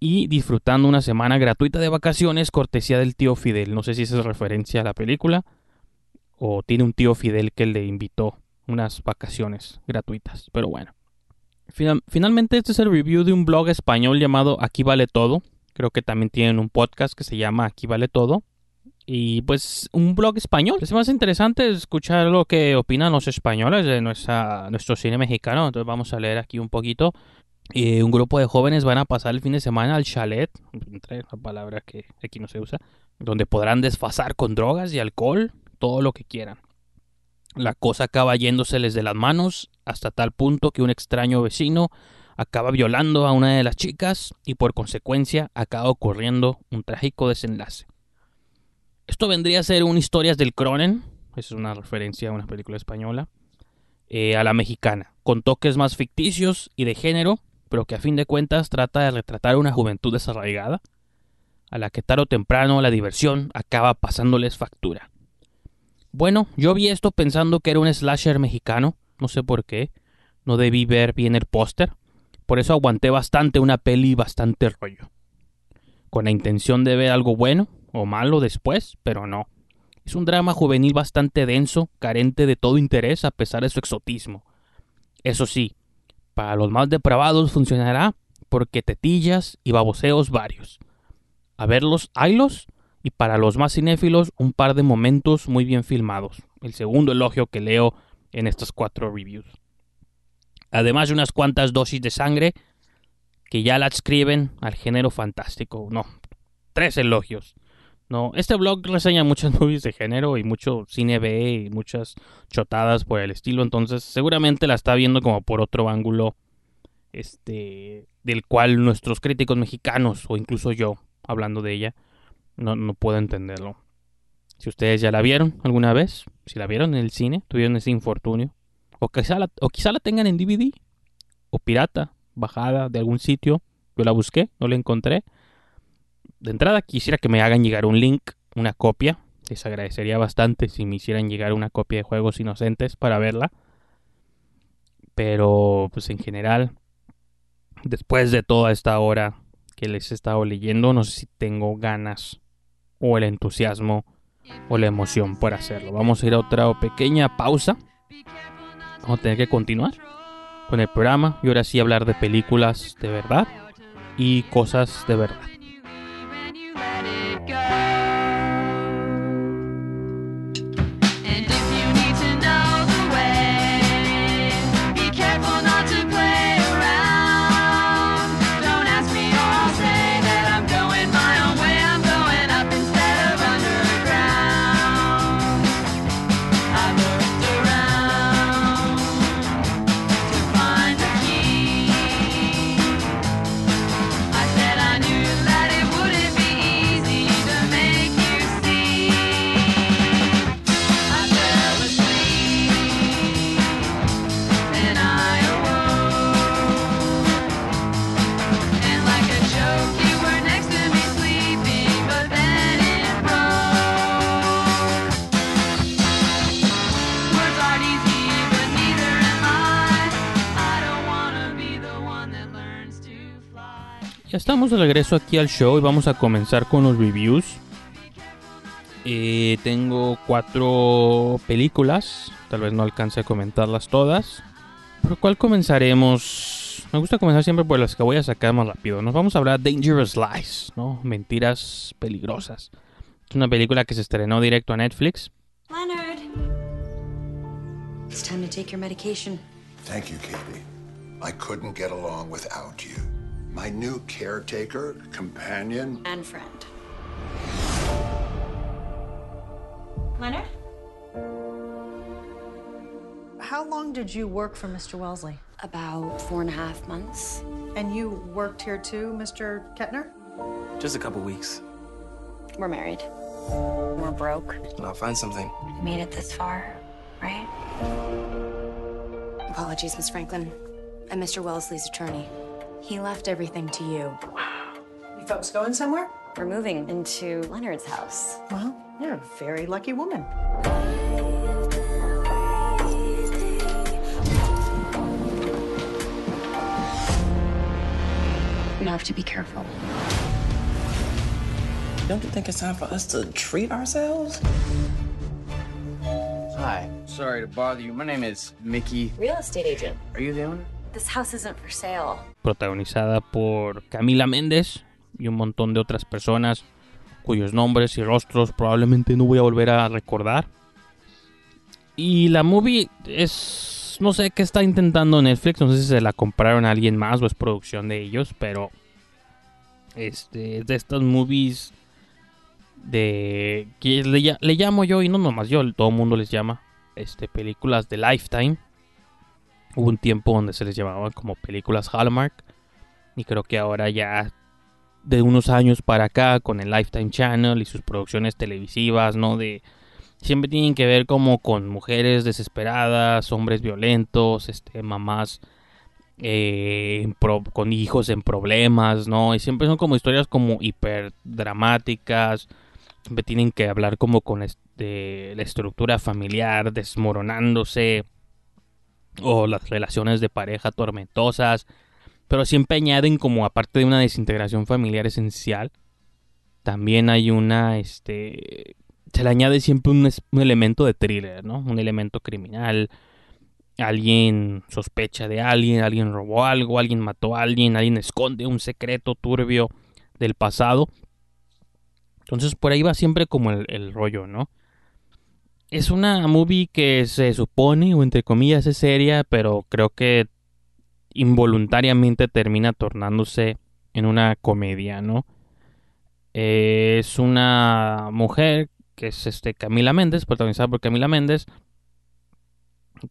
y disfrutando una semana gratuita de vacaciones cortesía del tío Fidel. No sé si es referencia a la película o tiene un tío Fidel que le invitó unas vacaciones gratuitas, pero bueno. finalmente este es el review de un blog español llamado Aquí vale todo. Creo que también tienen un podcast que se llama Aquí vale todo. Y pues un blog español. Es más interesante escuchar lo que opinan los españoles de nuestro cine mexicano. Entonces vamos a leer aquí un poquito Eh, un grupo de jóvenes van a pasar el fin de semana al chalet, entre la palabra que aquí no se usa, donde podrán desfasar con drogas y alcohol todo lo que quieran. La cosa acaba yéndoseles de las manos hasta tal punto que un extraño vecino acaba violando a una de las chicas y por consecuencia acaba ocurriendo un trágico desenlace. Esto vendría a ser un Historias del Cronen, es una referencia a una película española, eh, a la mexicana, con toques más ficticios y de género, pero que a fin de cuentas trata de retratar una juventud desarraigada, a la que tarde o temprano la diversión acaba pasándoles factura. Bueno, yo vi esto pensando que era un slasher mexicano, no sé por qué, no debí ver bien el póster, por eso aguanté bastante una peli bastante rollo. Con la intención de ver algo bueno o malo después, pero no. Es un drama juvenil bastante denso, carente de todo interés a pesar de su exotismo. Eso sí, para los más depravados funcionará porque tetillas y baboseos varios. A verlos, haylos, y para los más cinéfilos un par de momentos muy bien filmados. El segundo elogio que leo en estas cuatro reviews. Además de unas cuantas dosis de sangre que ya la adscriben al género fantástico. No, tres elogios. No, este blog reseña muchas movies de género y mucho cine B y muchas chotadas por el estilo, entonces seguramente la está viendo como por otro ángulo este del cual nuestros críticos mexicanos o incluso yo hablando de ella no, no puedo entenderlo. Si ustedes ya la vieron alguna vez, si la vieron en el cine, tuvieron ese infortunio, o quizá la, o quizá la tengan en DVD o pirata, bajada de algún sitio, yo la busqué, no la encontré. De entrada quisiera que me hagan llegar un link, una copia. Les agradecería bastante si me hicieran llegar una copia de Juegos Inocentes para verla. Pero, pues en general, después de toda esta hora que les he estado leyendo, no sé si tengo ganas o el entusiasmo o la emoción por hacerlo. Vamos a ir a otra pequeña pausa. Vamos a tener que continuar con el programa y ahora sí hablar de películas de verdad y cosas de verdad. Ya estamos de regreso aquí al show y vamos a comenzar con los reviews. Eh, tengo cuatro películas, tal vez no alcance a comentarlas todas. ¿Por cuál comenzaremos? Me gusta comenzar siempre por las que voy a sacar más rápido. Nos vamos a hablar de Dangerous Lies, ¿no? Mentiras peligrosas. Es una película que se estrenó directo a Netflix. Leonard. It's time to take your medication. Thank you, Katie. I couldn't get along without you. My new caretaker, companion. And friend. Leonard? How long did you work for Mr. Wellesley? About four and a half months. And you worked here too, Mr. Kettner? Just a couple weeks. We're married. We're broke. And I'll find something. We made it this far, right? Apologies, Miss Franklin. I'm Mr. Wellesley's attorney. He left everything to you. Wow. You folks going somewhere? We're moving into Leonard's house. Well, you're a very lucky woman. You have to be careful. Don't you think it's time for us to treat ourselves? Hi, sorry to bother you. My name is Mickey. Real estate agent. Are you the owner? This house isn't for sale. Protagonizada por Camila Méndez y un montón de otras personas cuyos nombres y rostros probablemente no voy a volver a recordar. Y la movie es no sé qué está intentando Netflix, no sé si se la compraron a alguien más o es producción de ellos, pero este de estas movies de que le, le llamo yo y no nomás yo, todo el mundo les llama este películas de Lifetime. Hubo un tiempo donde se les llamaba como películas Hallmark y creo que ahora ya de unos años para acá con el Lifetime Channel y sus producciones televisivas, ¿no? De siempre tienen que ver como con mujeres desesperadas, hombres violentos, este, mamás eh, con hijos en problemas, ¿no? Y siempre son como historias como hiper dramáticas, siempre tienen que hablar como con este, la estructura familiar desmoronándose o las relaciones de pareja tormentosas, pero siempre añaden como aparte de una desintegración familiar esencial, también hay una, este, se le añade siempre un, elemento de thriller, ¿no? Un elemento criminal, alguien sospecha de alguien, alguien robó algo, alguien mató a alguien, alguien esconde un secreto turbio del pasado. Entonces por ahí va siempre como el, rollo, ¿no? Es una movie que se supone, o entre comillas, es seria, pero creo que involuntariamente termina tornándose en una comedia, ¿no? es una mujer que es este Camila Méndez, protagonizada por Camila Méndez,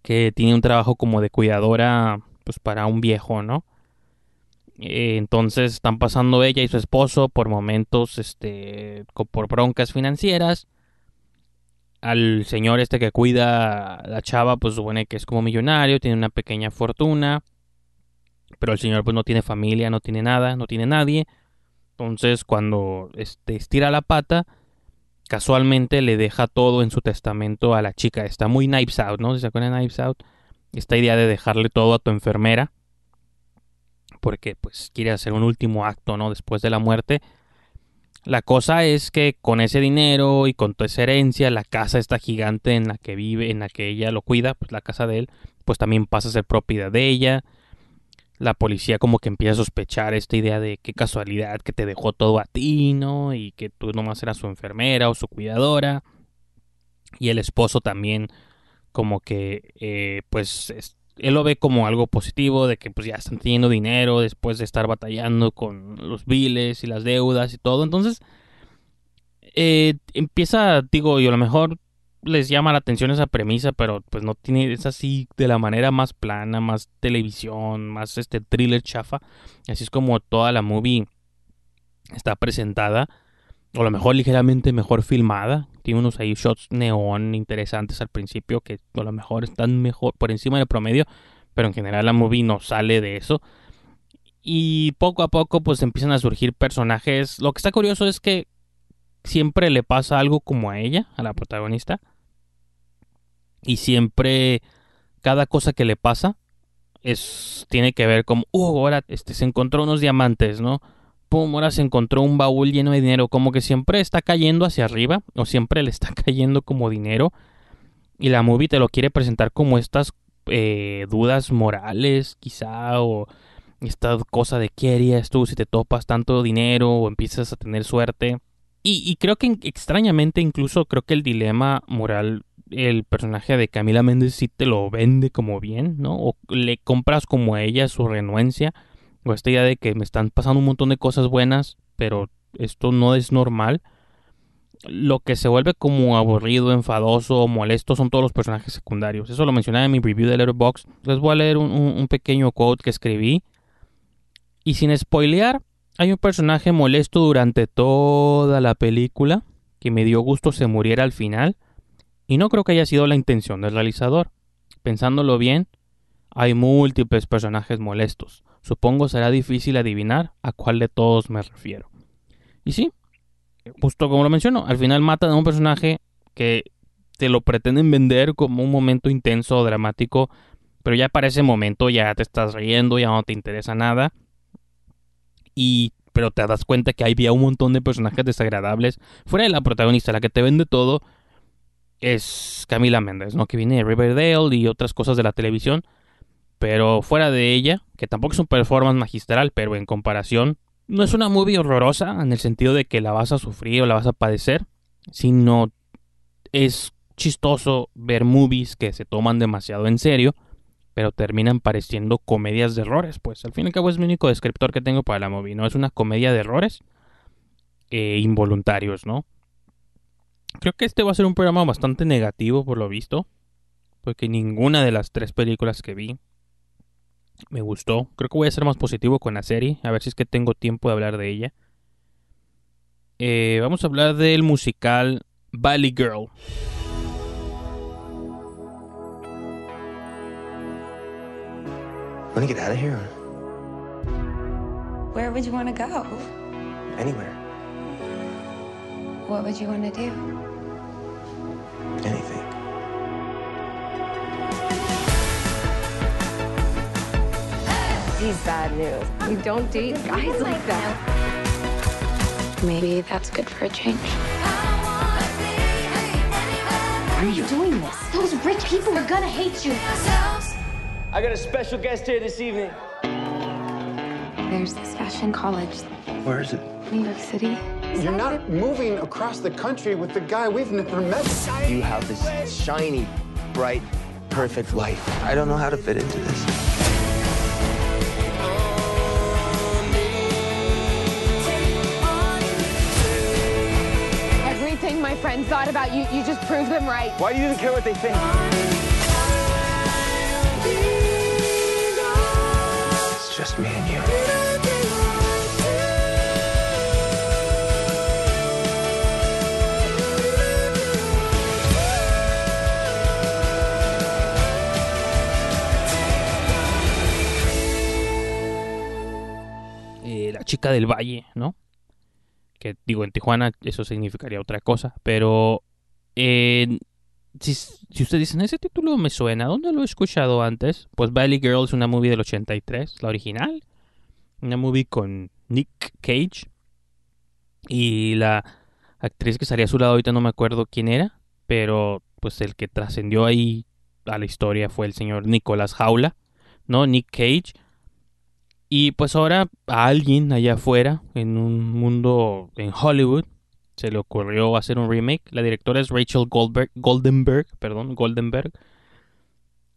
que tiene un trabajo como de cuidadora pues para un viejo, ¿no? Eh, entonces están pasando ella y su esposo por momentos este por broncas financieras. Al señor este que cuida a la chava pues supone que es como millonario, tiene una pequeña fortuna, pero el señor pues no tiene familia, no tiene nada, no tiene nadie. Entonces cuando este estira la pata, casualmente le deja todo en su testamento a la chica. Está muy Knives Out, ¿no? se acuerdan de Knives Out? Esta idea de dejarle todo a tu enfermera. Porque pues quiere hacer un último acto, ¿no? Después de la muerte. La cosa es que con ese dinero y con toda esa herencia, la casa esta gigante en la que vive, en la que ella lo cuida, pues la casa de él, pues también pasa a ser propiedad de ella la policía como que empieza a sospechar esta idea de qué casualidad que te dejó todo a ti, ¿no? Y que tú nomás eras su enfermera o su cuidadora. Y el esposo también como que eh, pues él lo ve como algo positivo de que pues ya están teniendo dinero después de estar batallando con los biles y las deudas y todo. Entonces eh, empieza, digo, yo a lo mejor les llama la atención esa premisa, pero pues no tiene, es así de la manera más plana, más televisión, más este thriller chafa. Así es como toda la movie está presentada. O a lo mejor ligeramente mejor filmada. Tiene unos ahí shots neón interesantes al principio que a lo mejor están mejor por encima del promedio. Pero en general la movie no sale de eso. Y poco a poco pues empiezan a surgir personajes. Lo que está curioso es que siempre le pasa algo como a ella, a la protagonista y siempre cada cosa que le pasa es tiene que ver con, uh, ahora este, se encontró unos diamantes, ¿no? Pum, ahora se encontró un baúl lleno de dinero, como que siempre está cayendo hacia arriba o siempre le está cayendo como dinero y la movie te lo quiere presentar como estas eh, dudas morales, quizá, o esta cosa de qué harías tú si te topas tanto dinero o empiezas a tener suerte. Y, y creo que extrañamente incluso creo que el dilema moral el personaje de Camila Méndez sí te lo vende como bien, ¿no? O le compras como a ella su renuencia, o esta idea de que me están pasando un montón de cosas buenas, pero esto no es normal. Lo que se vuelve como aburrido, enfadoso molesto son todos los personajes secundarios. Eso lo mencionaba en mi review de Letterboxd. Les voy a leer un, un pequeño quote que escribí. Y sin spoilear, hay un personaje molesto durante toda la película que me dio gusto se muriera al final y no creo que haya sido la intención del realizador. Pensándolo bien, hay múltiples personajes molestos. Supongo será difícil adivinar a cuál de todos me refiero. Y sí, justo como lo menciono, al final matan a un personaje que te lo pretenden vender como un momento intenso o dramático, pero ya para ese momento ya te estás riendo, ya no te interesa nada. Y pero te das cuenta que había un montón de personajes desagradables fuera de la protagonista, la que te vende todo es Camila Méndez, ¿no? Que viene de Riverdale y otras cosas de la televisión. Pero fuera de ella, que tampoco es un performance magistral, pero en comparación, no es una movie horrorosa en el sentido de que la vas a sufrir o la vas a padecer, sino es chistoso ver movies que se toman demasiado en serio pero terminan pareciendo comedias de errores. Pues al fin y al cabo es mi único descriptor que tengo para la movie, ¿no? Es una comedia de errores eh, involuntarios, ¿no? Creo que este va a ser un programa bastante negativo por lo visto, porque ninguna de las tres películas que vi me gustó. Creo que voy a ser más positivo con la serie, a ver si es que tengo tiempo de hablar de ella. Eh, vamos a hablar del musical Valley Girl. Want to get out of here? Where would you want to go? Anywhere. What would you want to do? Anything. He's bad news. We don't date guys like that. Maybe that's good for a change. Why are you doing this? Those rich people are gonna hate you. I got a special guest here this evening. There's this fashion college, Where is it? New York City. You're not moving across the country with the guy we've never met. You have this shiny, bright, perfect life. I don't know how to fit into this. About you, you just proved them right. Why do you even care what they think? It's just me and you. eh, la chica del valle, ¿no? Que digo, en Tijuana eso significaría otra cosa, pero si, si ustedes dicen, ese título me suena, ¿dónde lo he escuchado antes? Pues Valley Girl es una movie del 83, la original, una movie con Nick Cage y la actriz que salía a su lado ahorita no me acuerdo quién era, pero pues el que trascendió ahí a la historia fue el señor Nicolas Jaula, ¿no? Nick Cage. Y pues ahora a alguien allá afuera, en un mundo en Hollywood, se le ocurrió hacer un remake. La directora es Rachel Goldberg, Goldenberg, perdón, Goldenberg,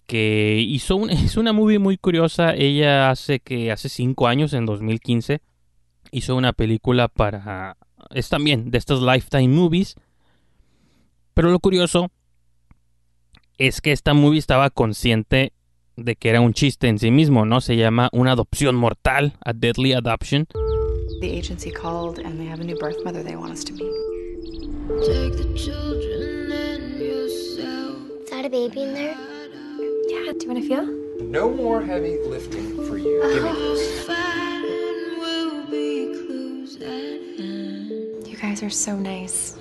que hizo es una movie muy curiosa. Ella hace que hace cinco años, en 2015, hizo una película para es también de estas Lifetime movies. Pero lo curioso es que esta movie estaba consciente de que era un chiste en sí mismo, ¿no? Se llama Una adopción mortal, a deadly adoption. The agency called and they have a new birth mother they want us to meet. Take the children and yourself. Is that a baby in there? Yeah, do you want to feel? No more heavy lifting for you. Give me this. You guys are so nice.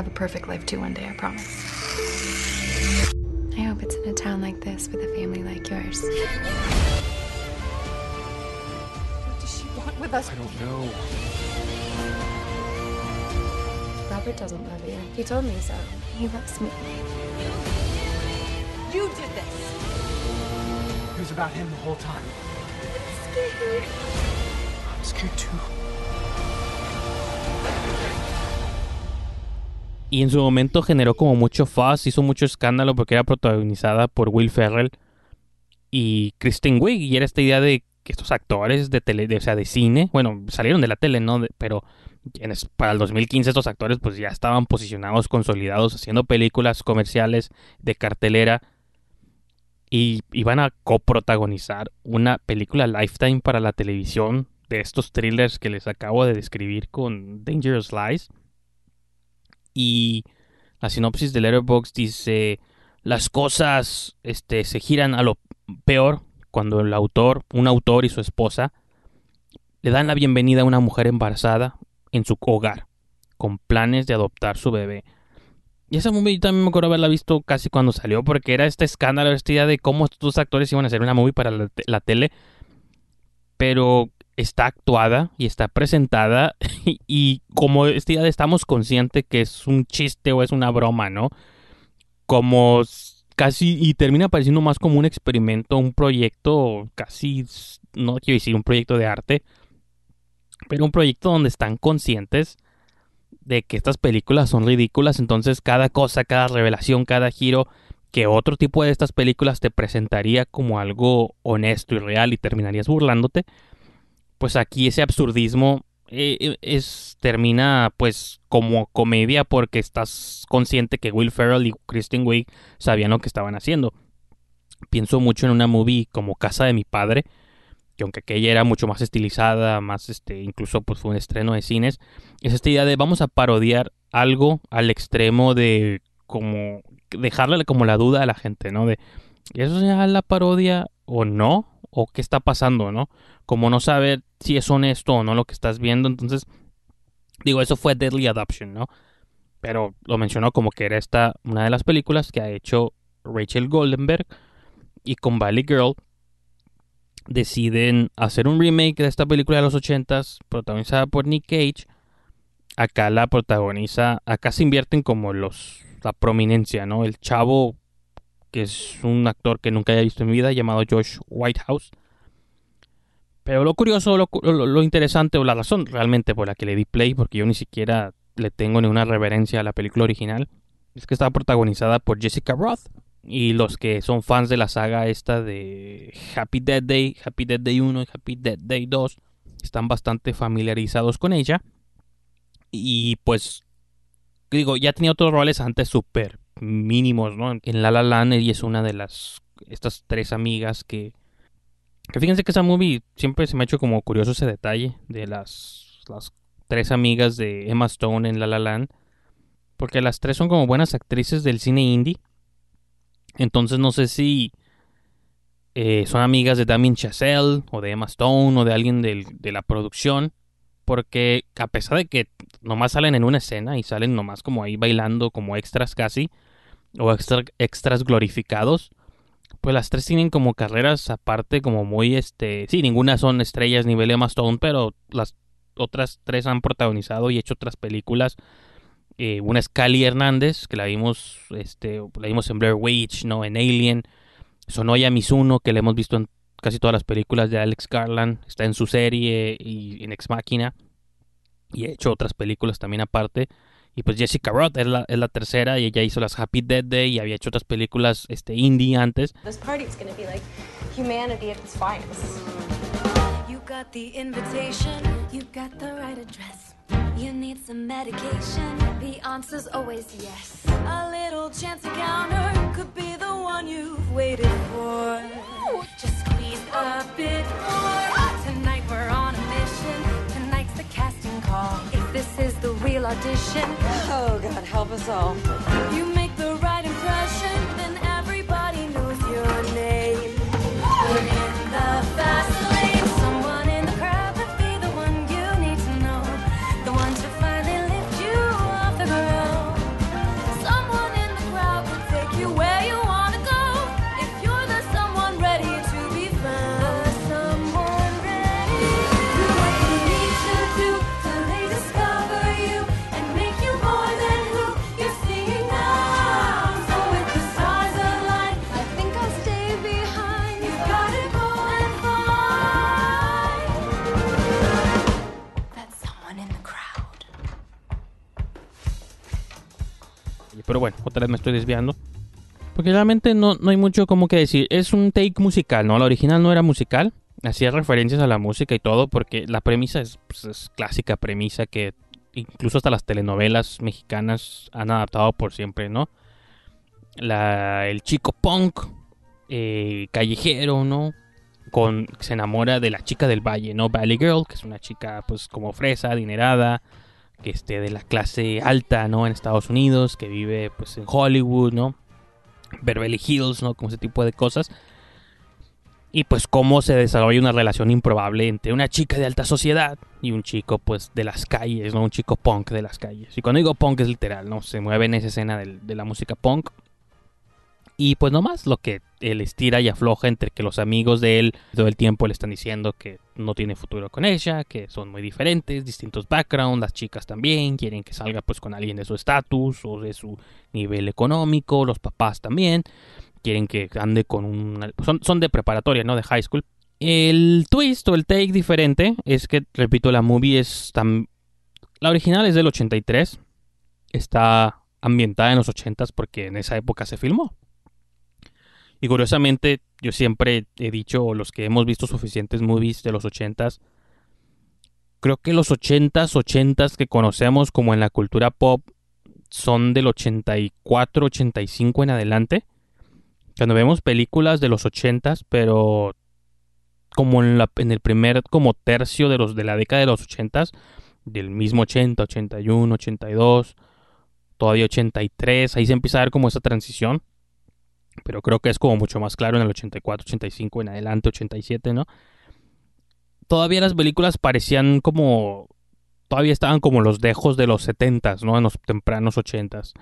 Have a perfect life too one day, I promise. I hope it's in a town like this with a family like yours. What does she want with us? I don't know. Robert doesn't love you. He told me so. He loves me. You did this. It was about him the whole time. Scared. I'm scared too. Y en su momento generó como mucho fuss, hizo mucho escándalo porque era protagonizada por Will Ferrell y Kristen Wiig. Y era esta idea de que estos actores de tele, de, o sea, de cine, bueno, salieron de la tele, ¿no? Pero para el 2015 estos actores pues ya estaban posicionados, consolidados, haciendo películas comerciales de cartelera y iban a coprotagonizar una película Lifetime para la televisión de estos thrillers que les acabo de describir con Dangerous Lies. Y la sinopsis de Letterboxd dice, las cosas este, se giran a lo peor cuando el autor, un autor y su esposa, le dan la bienvenida a una mujer embarazada en su hogar, con planes de adoptar su bebé. Y esa movie también me acuerdo haberla visto casi cuando salió, porque era este escándalo, esta idea de cómo estos actores iban a hacer una movie para la tele, pero está actuada y está presentada y, como esta idea de estamos conscientes que es un chiste o es una broma, ¿no? Como casi y termina pareciendo más como un experimento, un proyecto casi, no quiero decir un proyecto de arte, pero un proyecto donde están conscientes de que estas películas son ridículas, entonces cada cosa, cada revelación, cada giro que otro tipo de estas películas te presentaría como algo honesto y real y terminarías burlándote, pues aquí ese absurdismo eh, es termina pues como comedia porque estás consciente que Will Ferrell y Kristen Wiig sabían lo que estaban haciendo. Pienso mucho en una movie como Casa de mi padre, que aunque aquella era mucho más estilizada, más este, incluso pues fue un estreno de cines, es esta idea de vamos a parodiar algo al extremo de como dejarle como la duda a la gente, ¿no? De ¿eso ya la parodia o no? ¿O qué está pasando, no? Como no saber si es honesto o no lo que estás viendo, entonces digo, eso fue Deadly Adoption, ¿no? Pero lo mencionó como que era esta una de las películas que ha hecho Rachel Goldenberg y con Valley Girl deciden hacer un remake de esta película de los ochentas protagonizada por Nick Cage. Acá la protagoniza, acá se invierten como los la prominencia, ¿no? El chavo que es un actor que nunca haya visto en mi vida llamado Josh Whitehouse. Pero lo curioso, lo, lo, lo, interesante o la razón realmente por la que le di play, porque yo ni siquiera le tengo ni una reverencia a la película original, es que está protagonizada por Jessica Roth. Y los que son fans de la saga esta de Happy Dead Day, Happy Dead Day 1 y Happy Dead Day 2 están bastante familiarizados con ella. Y pues, digo, ya tenía otros roles antes súper mínimos, ¿no? En La La Land y es una de las, estas tres amigas que... Que fíjense que esa movie siempre se me ha hecho como curioso ese detalle de las, las tres amigas de Emma Stone en La La Land. Porque las tres son como buenas actrices del cine indie. Entonces no sé si eh, son amigas de Damien Chazelle o de Emma Stone o de alguien del, de la producción. Porque a pesar de que nomás salen en una escena y salen nomás como ahí bailando como extras casi, o extra, extras glorificados, pues las tres tienen como carreras aparte como muy este, sí, ninguna son estrellas nivel Emma Stone, pero las otras tres han protagonizado y hecho otras películas eh, una es Cali Hernández, que la vimos, este, la vimos en Blair Witch, ¿no? En Alien. Sonoya Mizuno, que la hemos visto en casi todas las películas de Alex Garland. Está en su serie y en Ex Máquina. Y ha hecho otras películas también aparte. Y pues Jessica Roth es la, es la tercera y ella hizo las Happy Dead Day y había hecho otras películas este, indie antes. This party's gonna be like humanity at its finest. You got the invitation, you got the right address. You need some medication. The answer's always yes. A little chance encounter could be the one you've waited for. Just squeeze a bit more. Tonight we're on a mission. Tonight's the casting call. This is the real audition, Oh, God, help us all. you make the right Pero bueno, otra vez me estoy desviando. Porque realmente no, no hay mucho como que decir. Es un take musical, ¿no? La original no era musical. Hacía referencias a la música y todo. Porque la premisa es, pues, es clásica premisa que incluso hasta las telenovelas mexicanas han adaptado por siempre, ¿no? La, el chico punk, eh, callejero, ¿no? Con, se enamora de la chica del valle, ¿no? Valley Girl, que es una chica pues como fresa, adinerada, que esté de la clase alta, ¿no? En Estados Unidos, que vive pues en Hollywood, ¿no? Beverly Hills, ¿no? Como ese tipo de cosas. Y pues cómo se desarrolla una relación improbable entre una chica de alta sociedad y un chico pues de las calles, ¿no? Un chico punk de las calles. Y cuando digo punk es literal, ¿no? Se mueve en esa escena de, la música punk. Y pues nomás lo que él estira y afloja entre que los amigos de él todo el tiempo le están diciendo que no tiene futuro con ella, que son muy diferentes, distintos backgrounds, las chicas también quieren que salga pues con alguien de su estatus o de su nivel económico, los papás también quieren que ande con un... Son, son de preparatoria, ¿no? De high school. El twist o el take diferente es que, repito, la movie es tan... La original es del 83. Está ambientada en los 80s porque en esa época se filmó. Y curiosamente, yo siempre he dicho, los que hemos visto suficientes movies de los 80s, creo que los 80s, 80s que conocemos como en la cultura pop son del 84, 85 en adelante. Cuando vemos películas de los 80s, pero como en, la, en el primer como tercio de los de la década de los 80s, del mismo 80, 81, 82, todavía 83, ahí se empieza a ver como esa transición. Pero creo que es como mucho más claro en el 84, 85 en adelante, 87, ¿no? Todavía las películas parecían como todavía estaban como los dejos de los 70s, ¿no? En los tempranos 80s.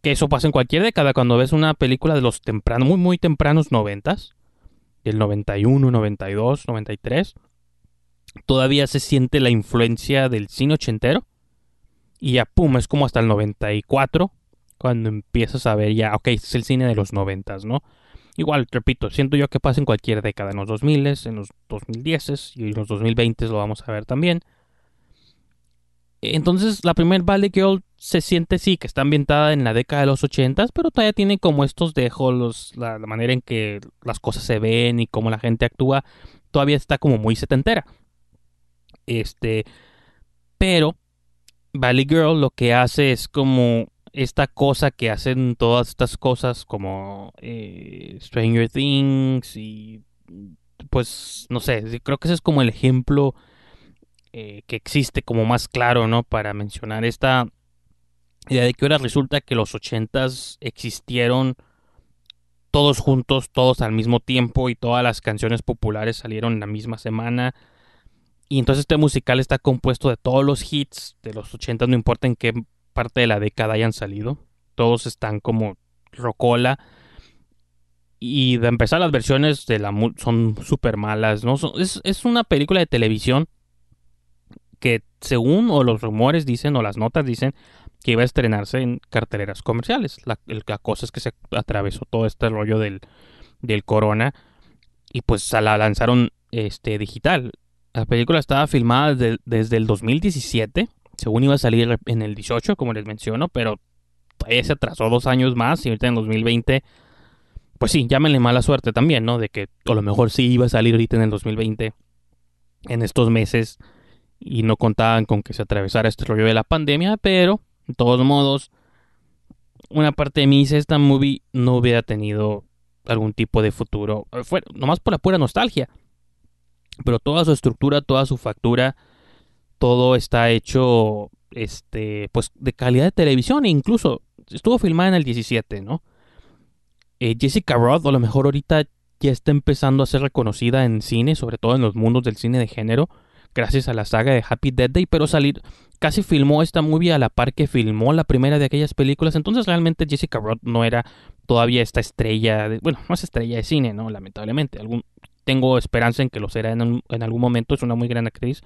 Que eso pasa en cualquier década cuando ves una película de los tempranos, muy muy tempranos 90s, del 91, 92, 93, todavía se siente la influencia del cine ochentero y ya pum, es como hasta el 94 cuando empiezas a ver ya, ok, este es el cine de los 90, ¿no? Igual, repito, siento yo que pasa en cualquier década, en los 2000, en los 2010 y en los 2020 lo vamos a ver también. Entonces, la primer Valley Girl se siente, sí, que está ambientada en la década de los 80, pero todavía tiene como estos dejos, la, la, manera en que las cosas se ven y cómo la gente actúa, todavía está como muy setentera. Este, pero Valley Girl lo que hace es como esta cosa que hacen todas estas cosas como eh, Stranger Things y pues no sé, creo que ese es como el ejemplo eh, que existe como más claro, ¿no? Para mencionar esta idea de que ahora resulta que los ochentas existieron todos juntos, todos al mismo tiempo y todas las canciones populares salieron en la misma semana. Y entonces este musical está compuesto de todos los hits de los ochentas, no importa en qué parte de la década hayan salido. Todos están como rocola. Y de empezar las versiones de la son súper malas, ¿no? Son, es, es una película de televisión que según o los rumores dicen o las notas dicen que iba a estrenarse en carteleras comerciales. La, cosa es que se atravesó todo este rollo del, del corona y pues la lanzaron este digital. La película estaba filmada desde el 2017, según iba a salir en el 18, como les menciono, pero todavía se atrasó dos años más y ahorita en 2020, pues sí, llámenle mala suerte también, ¿no? De que a lo mejor sí iba a salir ahorita en el 2020, en estos meses, y no contaban con que se atravesara este rollo de la pandemia, pero de todos modos, una parte de mí dice, esta movie no hubiera tenido algún tipo de futuro, nomás por la pura nostalgia. Pero toda su estructura, toda su factura, todo está hecho este pues de calidad de televisión e incluso estuvo filmada en el 17, ¿no? Eh, Jessica Roth a lo mejor ahorita ya está empezando a ser reconocida en cine, sobre todo en los mundos del cine de género, gracias a la saga de Happy Death Day, pero salir casi filmó esta movie a la par que filmó la primera de aquellas películas, entonces realmente Jessica Roth no era todavía esta estrella, de, bueno, no es estrella de cine, ¿no? Lamentablemente, tengo esperanza en que lo será en, algún momento, es una muy gran actriz.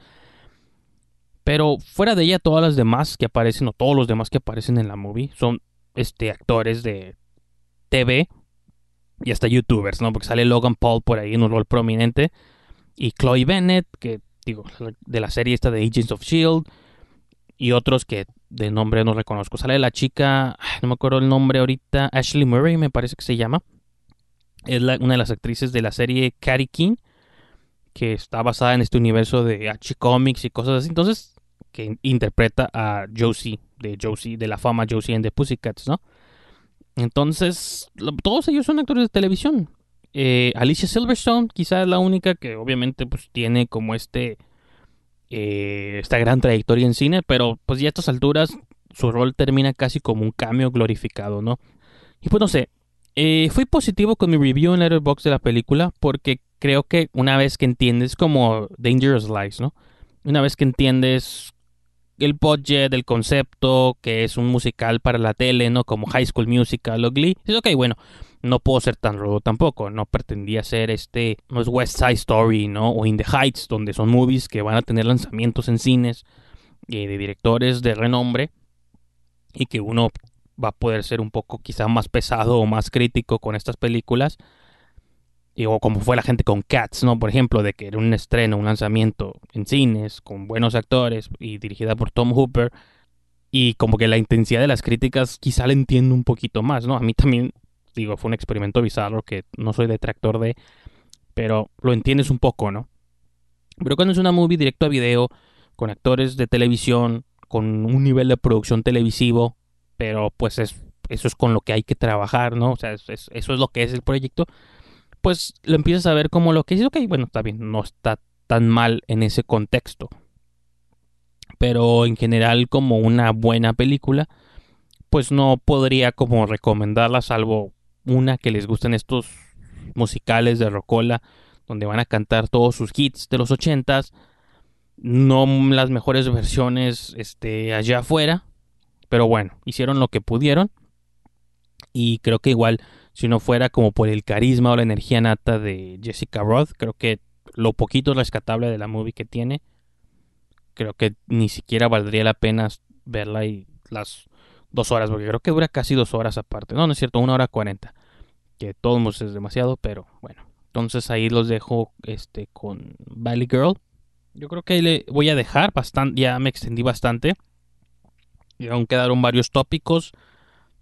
Pero fuera de ella, todas las demás que aparecen, o todos los demás que aparecen en la movie, son este, actores de TV y hasta youtubers, ¿no? Porque sale Logan Paul por ahí en un rol prominente. Y Chloe Bennett, que digo, de la serie esta de Agents of Shield. Y otros que de nombre no reconozco. Sale la chica, no me acuerdo el nombre ahorita, Ashley Murray me parece que se llama es la, una de las actrices de la serie Carrie King, que está basada en este universo de H Comics y cosas así. Entonces, que interpreta a Josie, de Josie, de la fama Josie en The Pussycats, ¿no? Entonces, todos ellos son actores de televisión. Eh, Alicia Silverstone, quizás es la única que obviamente pues tiene como este eh, esta gran trayectoria en cine, pero pues ya a estas alturas su rol termina casi como un cameo glorificado, ¿no? Y pues no sé, eh, fui positivo con mi review en Letterboxd de la película porque creo que una vez que entiendes como Dangerous Lies, ¿no? Una vez que entiendes el budget, el concepto, que es un musical para la tele, ¿no? Como High School Musical o Glee. Es ok, bueno, no puedo ser tan rudo tampoco. No pretendía ser este, no es West Side Story, ¿no? O In the Heights, donde son movies que van a tener lanzamientos en cines eh, de directores de renombre y que uno va a poder ser un poco quizá más pesado o más crítico con estas películas. Y, o como fue la gente con Cats, ¿no? Por ejemplo, de que era un estreno, un lanzamiento en cines, con buenos actores y dirigida por Tom Hooper. Y como que la intensidad de las críticas quizá la entiendo un poquito más, ¿no? A mí también, digo, fue un experimento bizarro que no soy detractor de, pero lo entiendes un poco, ¿no? Pero cuando es una movie directo a video, con actores de televisión, con un nivel de producción televisivo, pero pues es, eso es con lo que hay que trabajar, ¿no? O sea, es- es- eso es lo que es el proyecto. Pues lo empiezas a ver como lo que es, ok, bueno, está bien, no está tan mal en ese contexto. Pero en general, como una buena película, pues no podría como recomendarla, salvo una que les gusten estos musicales de Rocola, donde van a cantar todos sus hits de los ochentas, no las mejores versiones este, allá afuera, pero bueno, hicieron lo que pudieron y creo que igual si no fuera como por el carisma o la energía nata de Jessica Roth, creo que lo poquito rescatable de la movie que tiene, creo que ni siquiera valdría la pena verla y las dos horas, porque creo que dura casi dos horas aparte. No, no es cierto, una hora cuarenta, que todos es demasiado, pero bueno. Entonces ahí los dejo este con Valley Girl. Yo creo que ahí le voy a dejar bastante, ya me extendí bastante. Y aún quedaron varios tópicos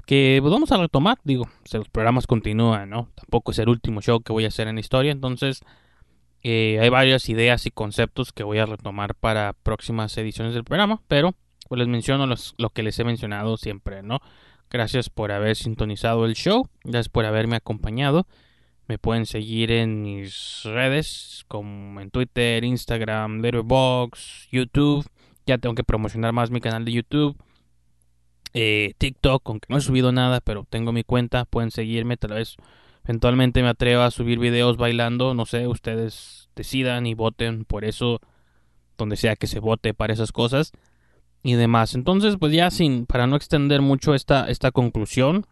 que pues, vamos a retomar. Digo, si los programas continúan, ¿no? Tampoco es el último show que voy a hacer en historia. Entonces, eh, hay varias ideas y conceptos que voy a retomar para próximas ediciones del programa. Pero, pues les menciono los- lo que les he mencionado siempre, ¿no? Gracias por haber sintonizado el show. Gracias por haberme acompañado. Me pueden seguir en mis redes, como en Twitter, Instagram, Letterboxd, YouTube. Ya tengo que promocionar más mi canal de YouTube. Eh, TikTok, aunque no he subido nada, pero tengo mi cuenta. Pueden seguirme, tal vez eventualmente me atreva a subir videos bailando. No sé, ustedes decidan y voten por eso, donde sea que se vote para esas cosas y demás. Entonces, pues ya sin, para no extender mucho esta, esta conclusión,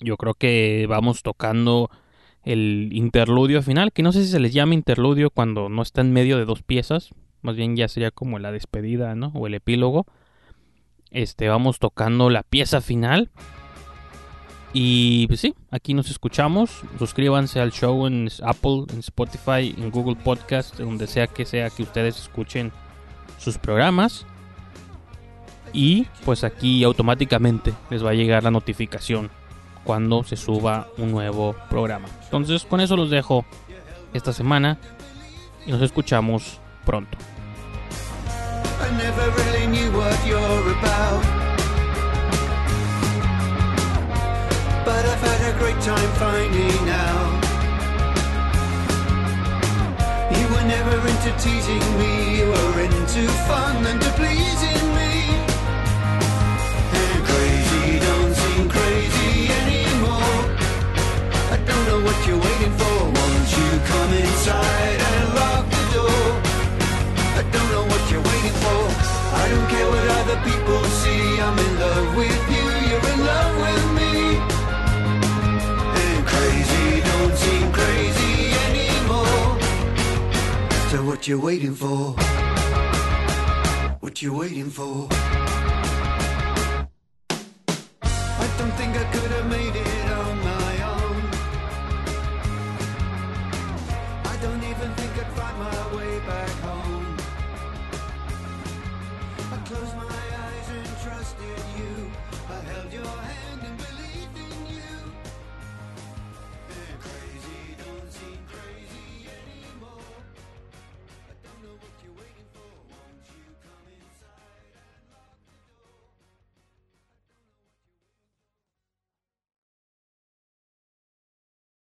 yo creo que vamos tocando el interludio final, que no sé si se les llama interludio cuando no está en medio de dos piezas, más bien ya sería como la despedida, ¿no? O el epílogo. Este, vamos tocando la pieza final. Y pues sí, aquí nos escuchamos. Suscríbanse al show en Apple, en Spotify, en Google Podcast, donde sea que sea que ustedes escuchen sus programas. Y pues aquí automáticamente les va a llegar la notificación cuando se suba un nuevo programa. Entonces con eso los dejo esta semana y nos escuchamos pronto. About. But I've had a great time finding out. You were never into teasing me, you were into fun and to pleasing me. And crazy don't seem crazy anymore. I don't know what you're waiting for. Won't you come inside what you waiting for? What you waiting for? I don't think I could have made it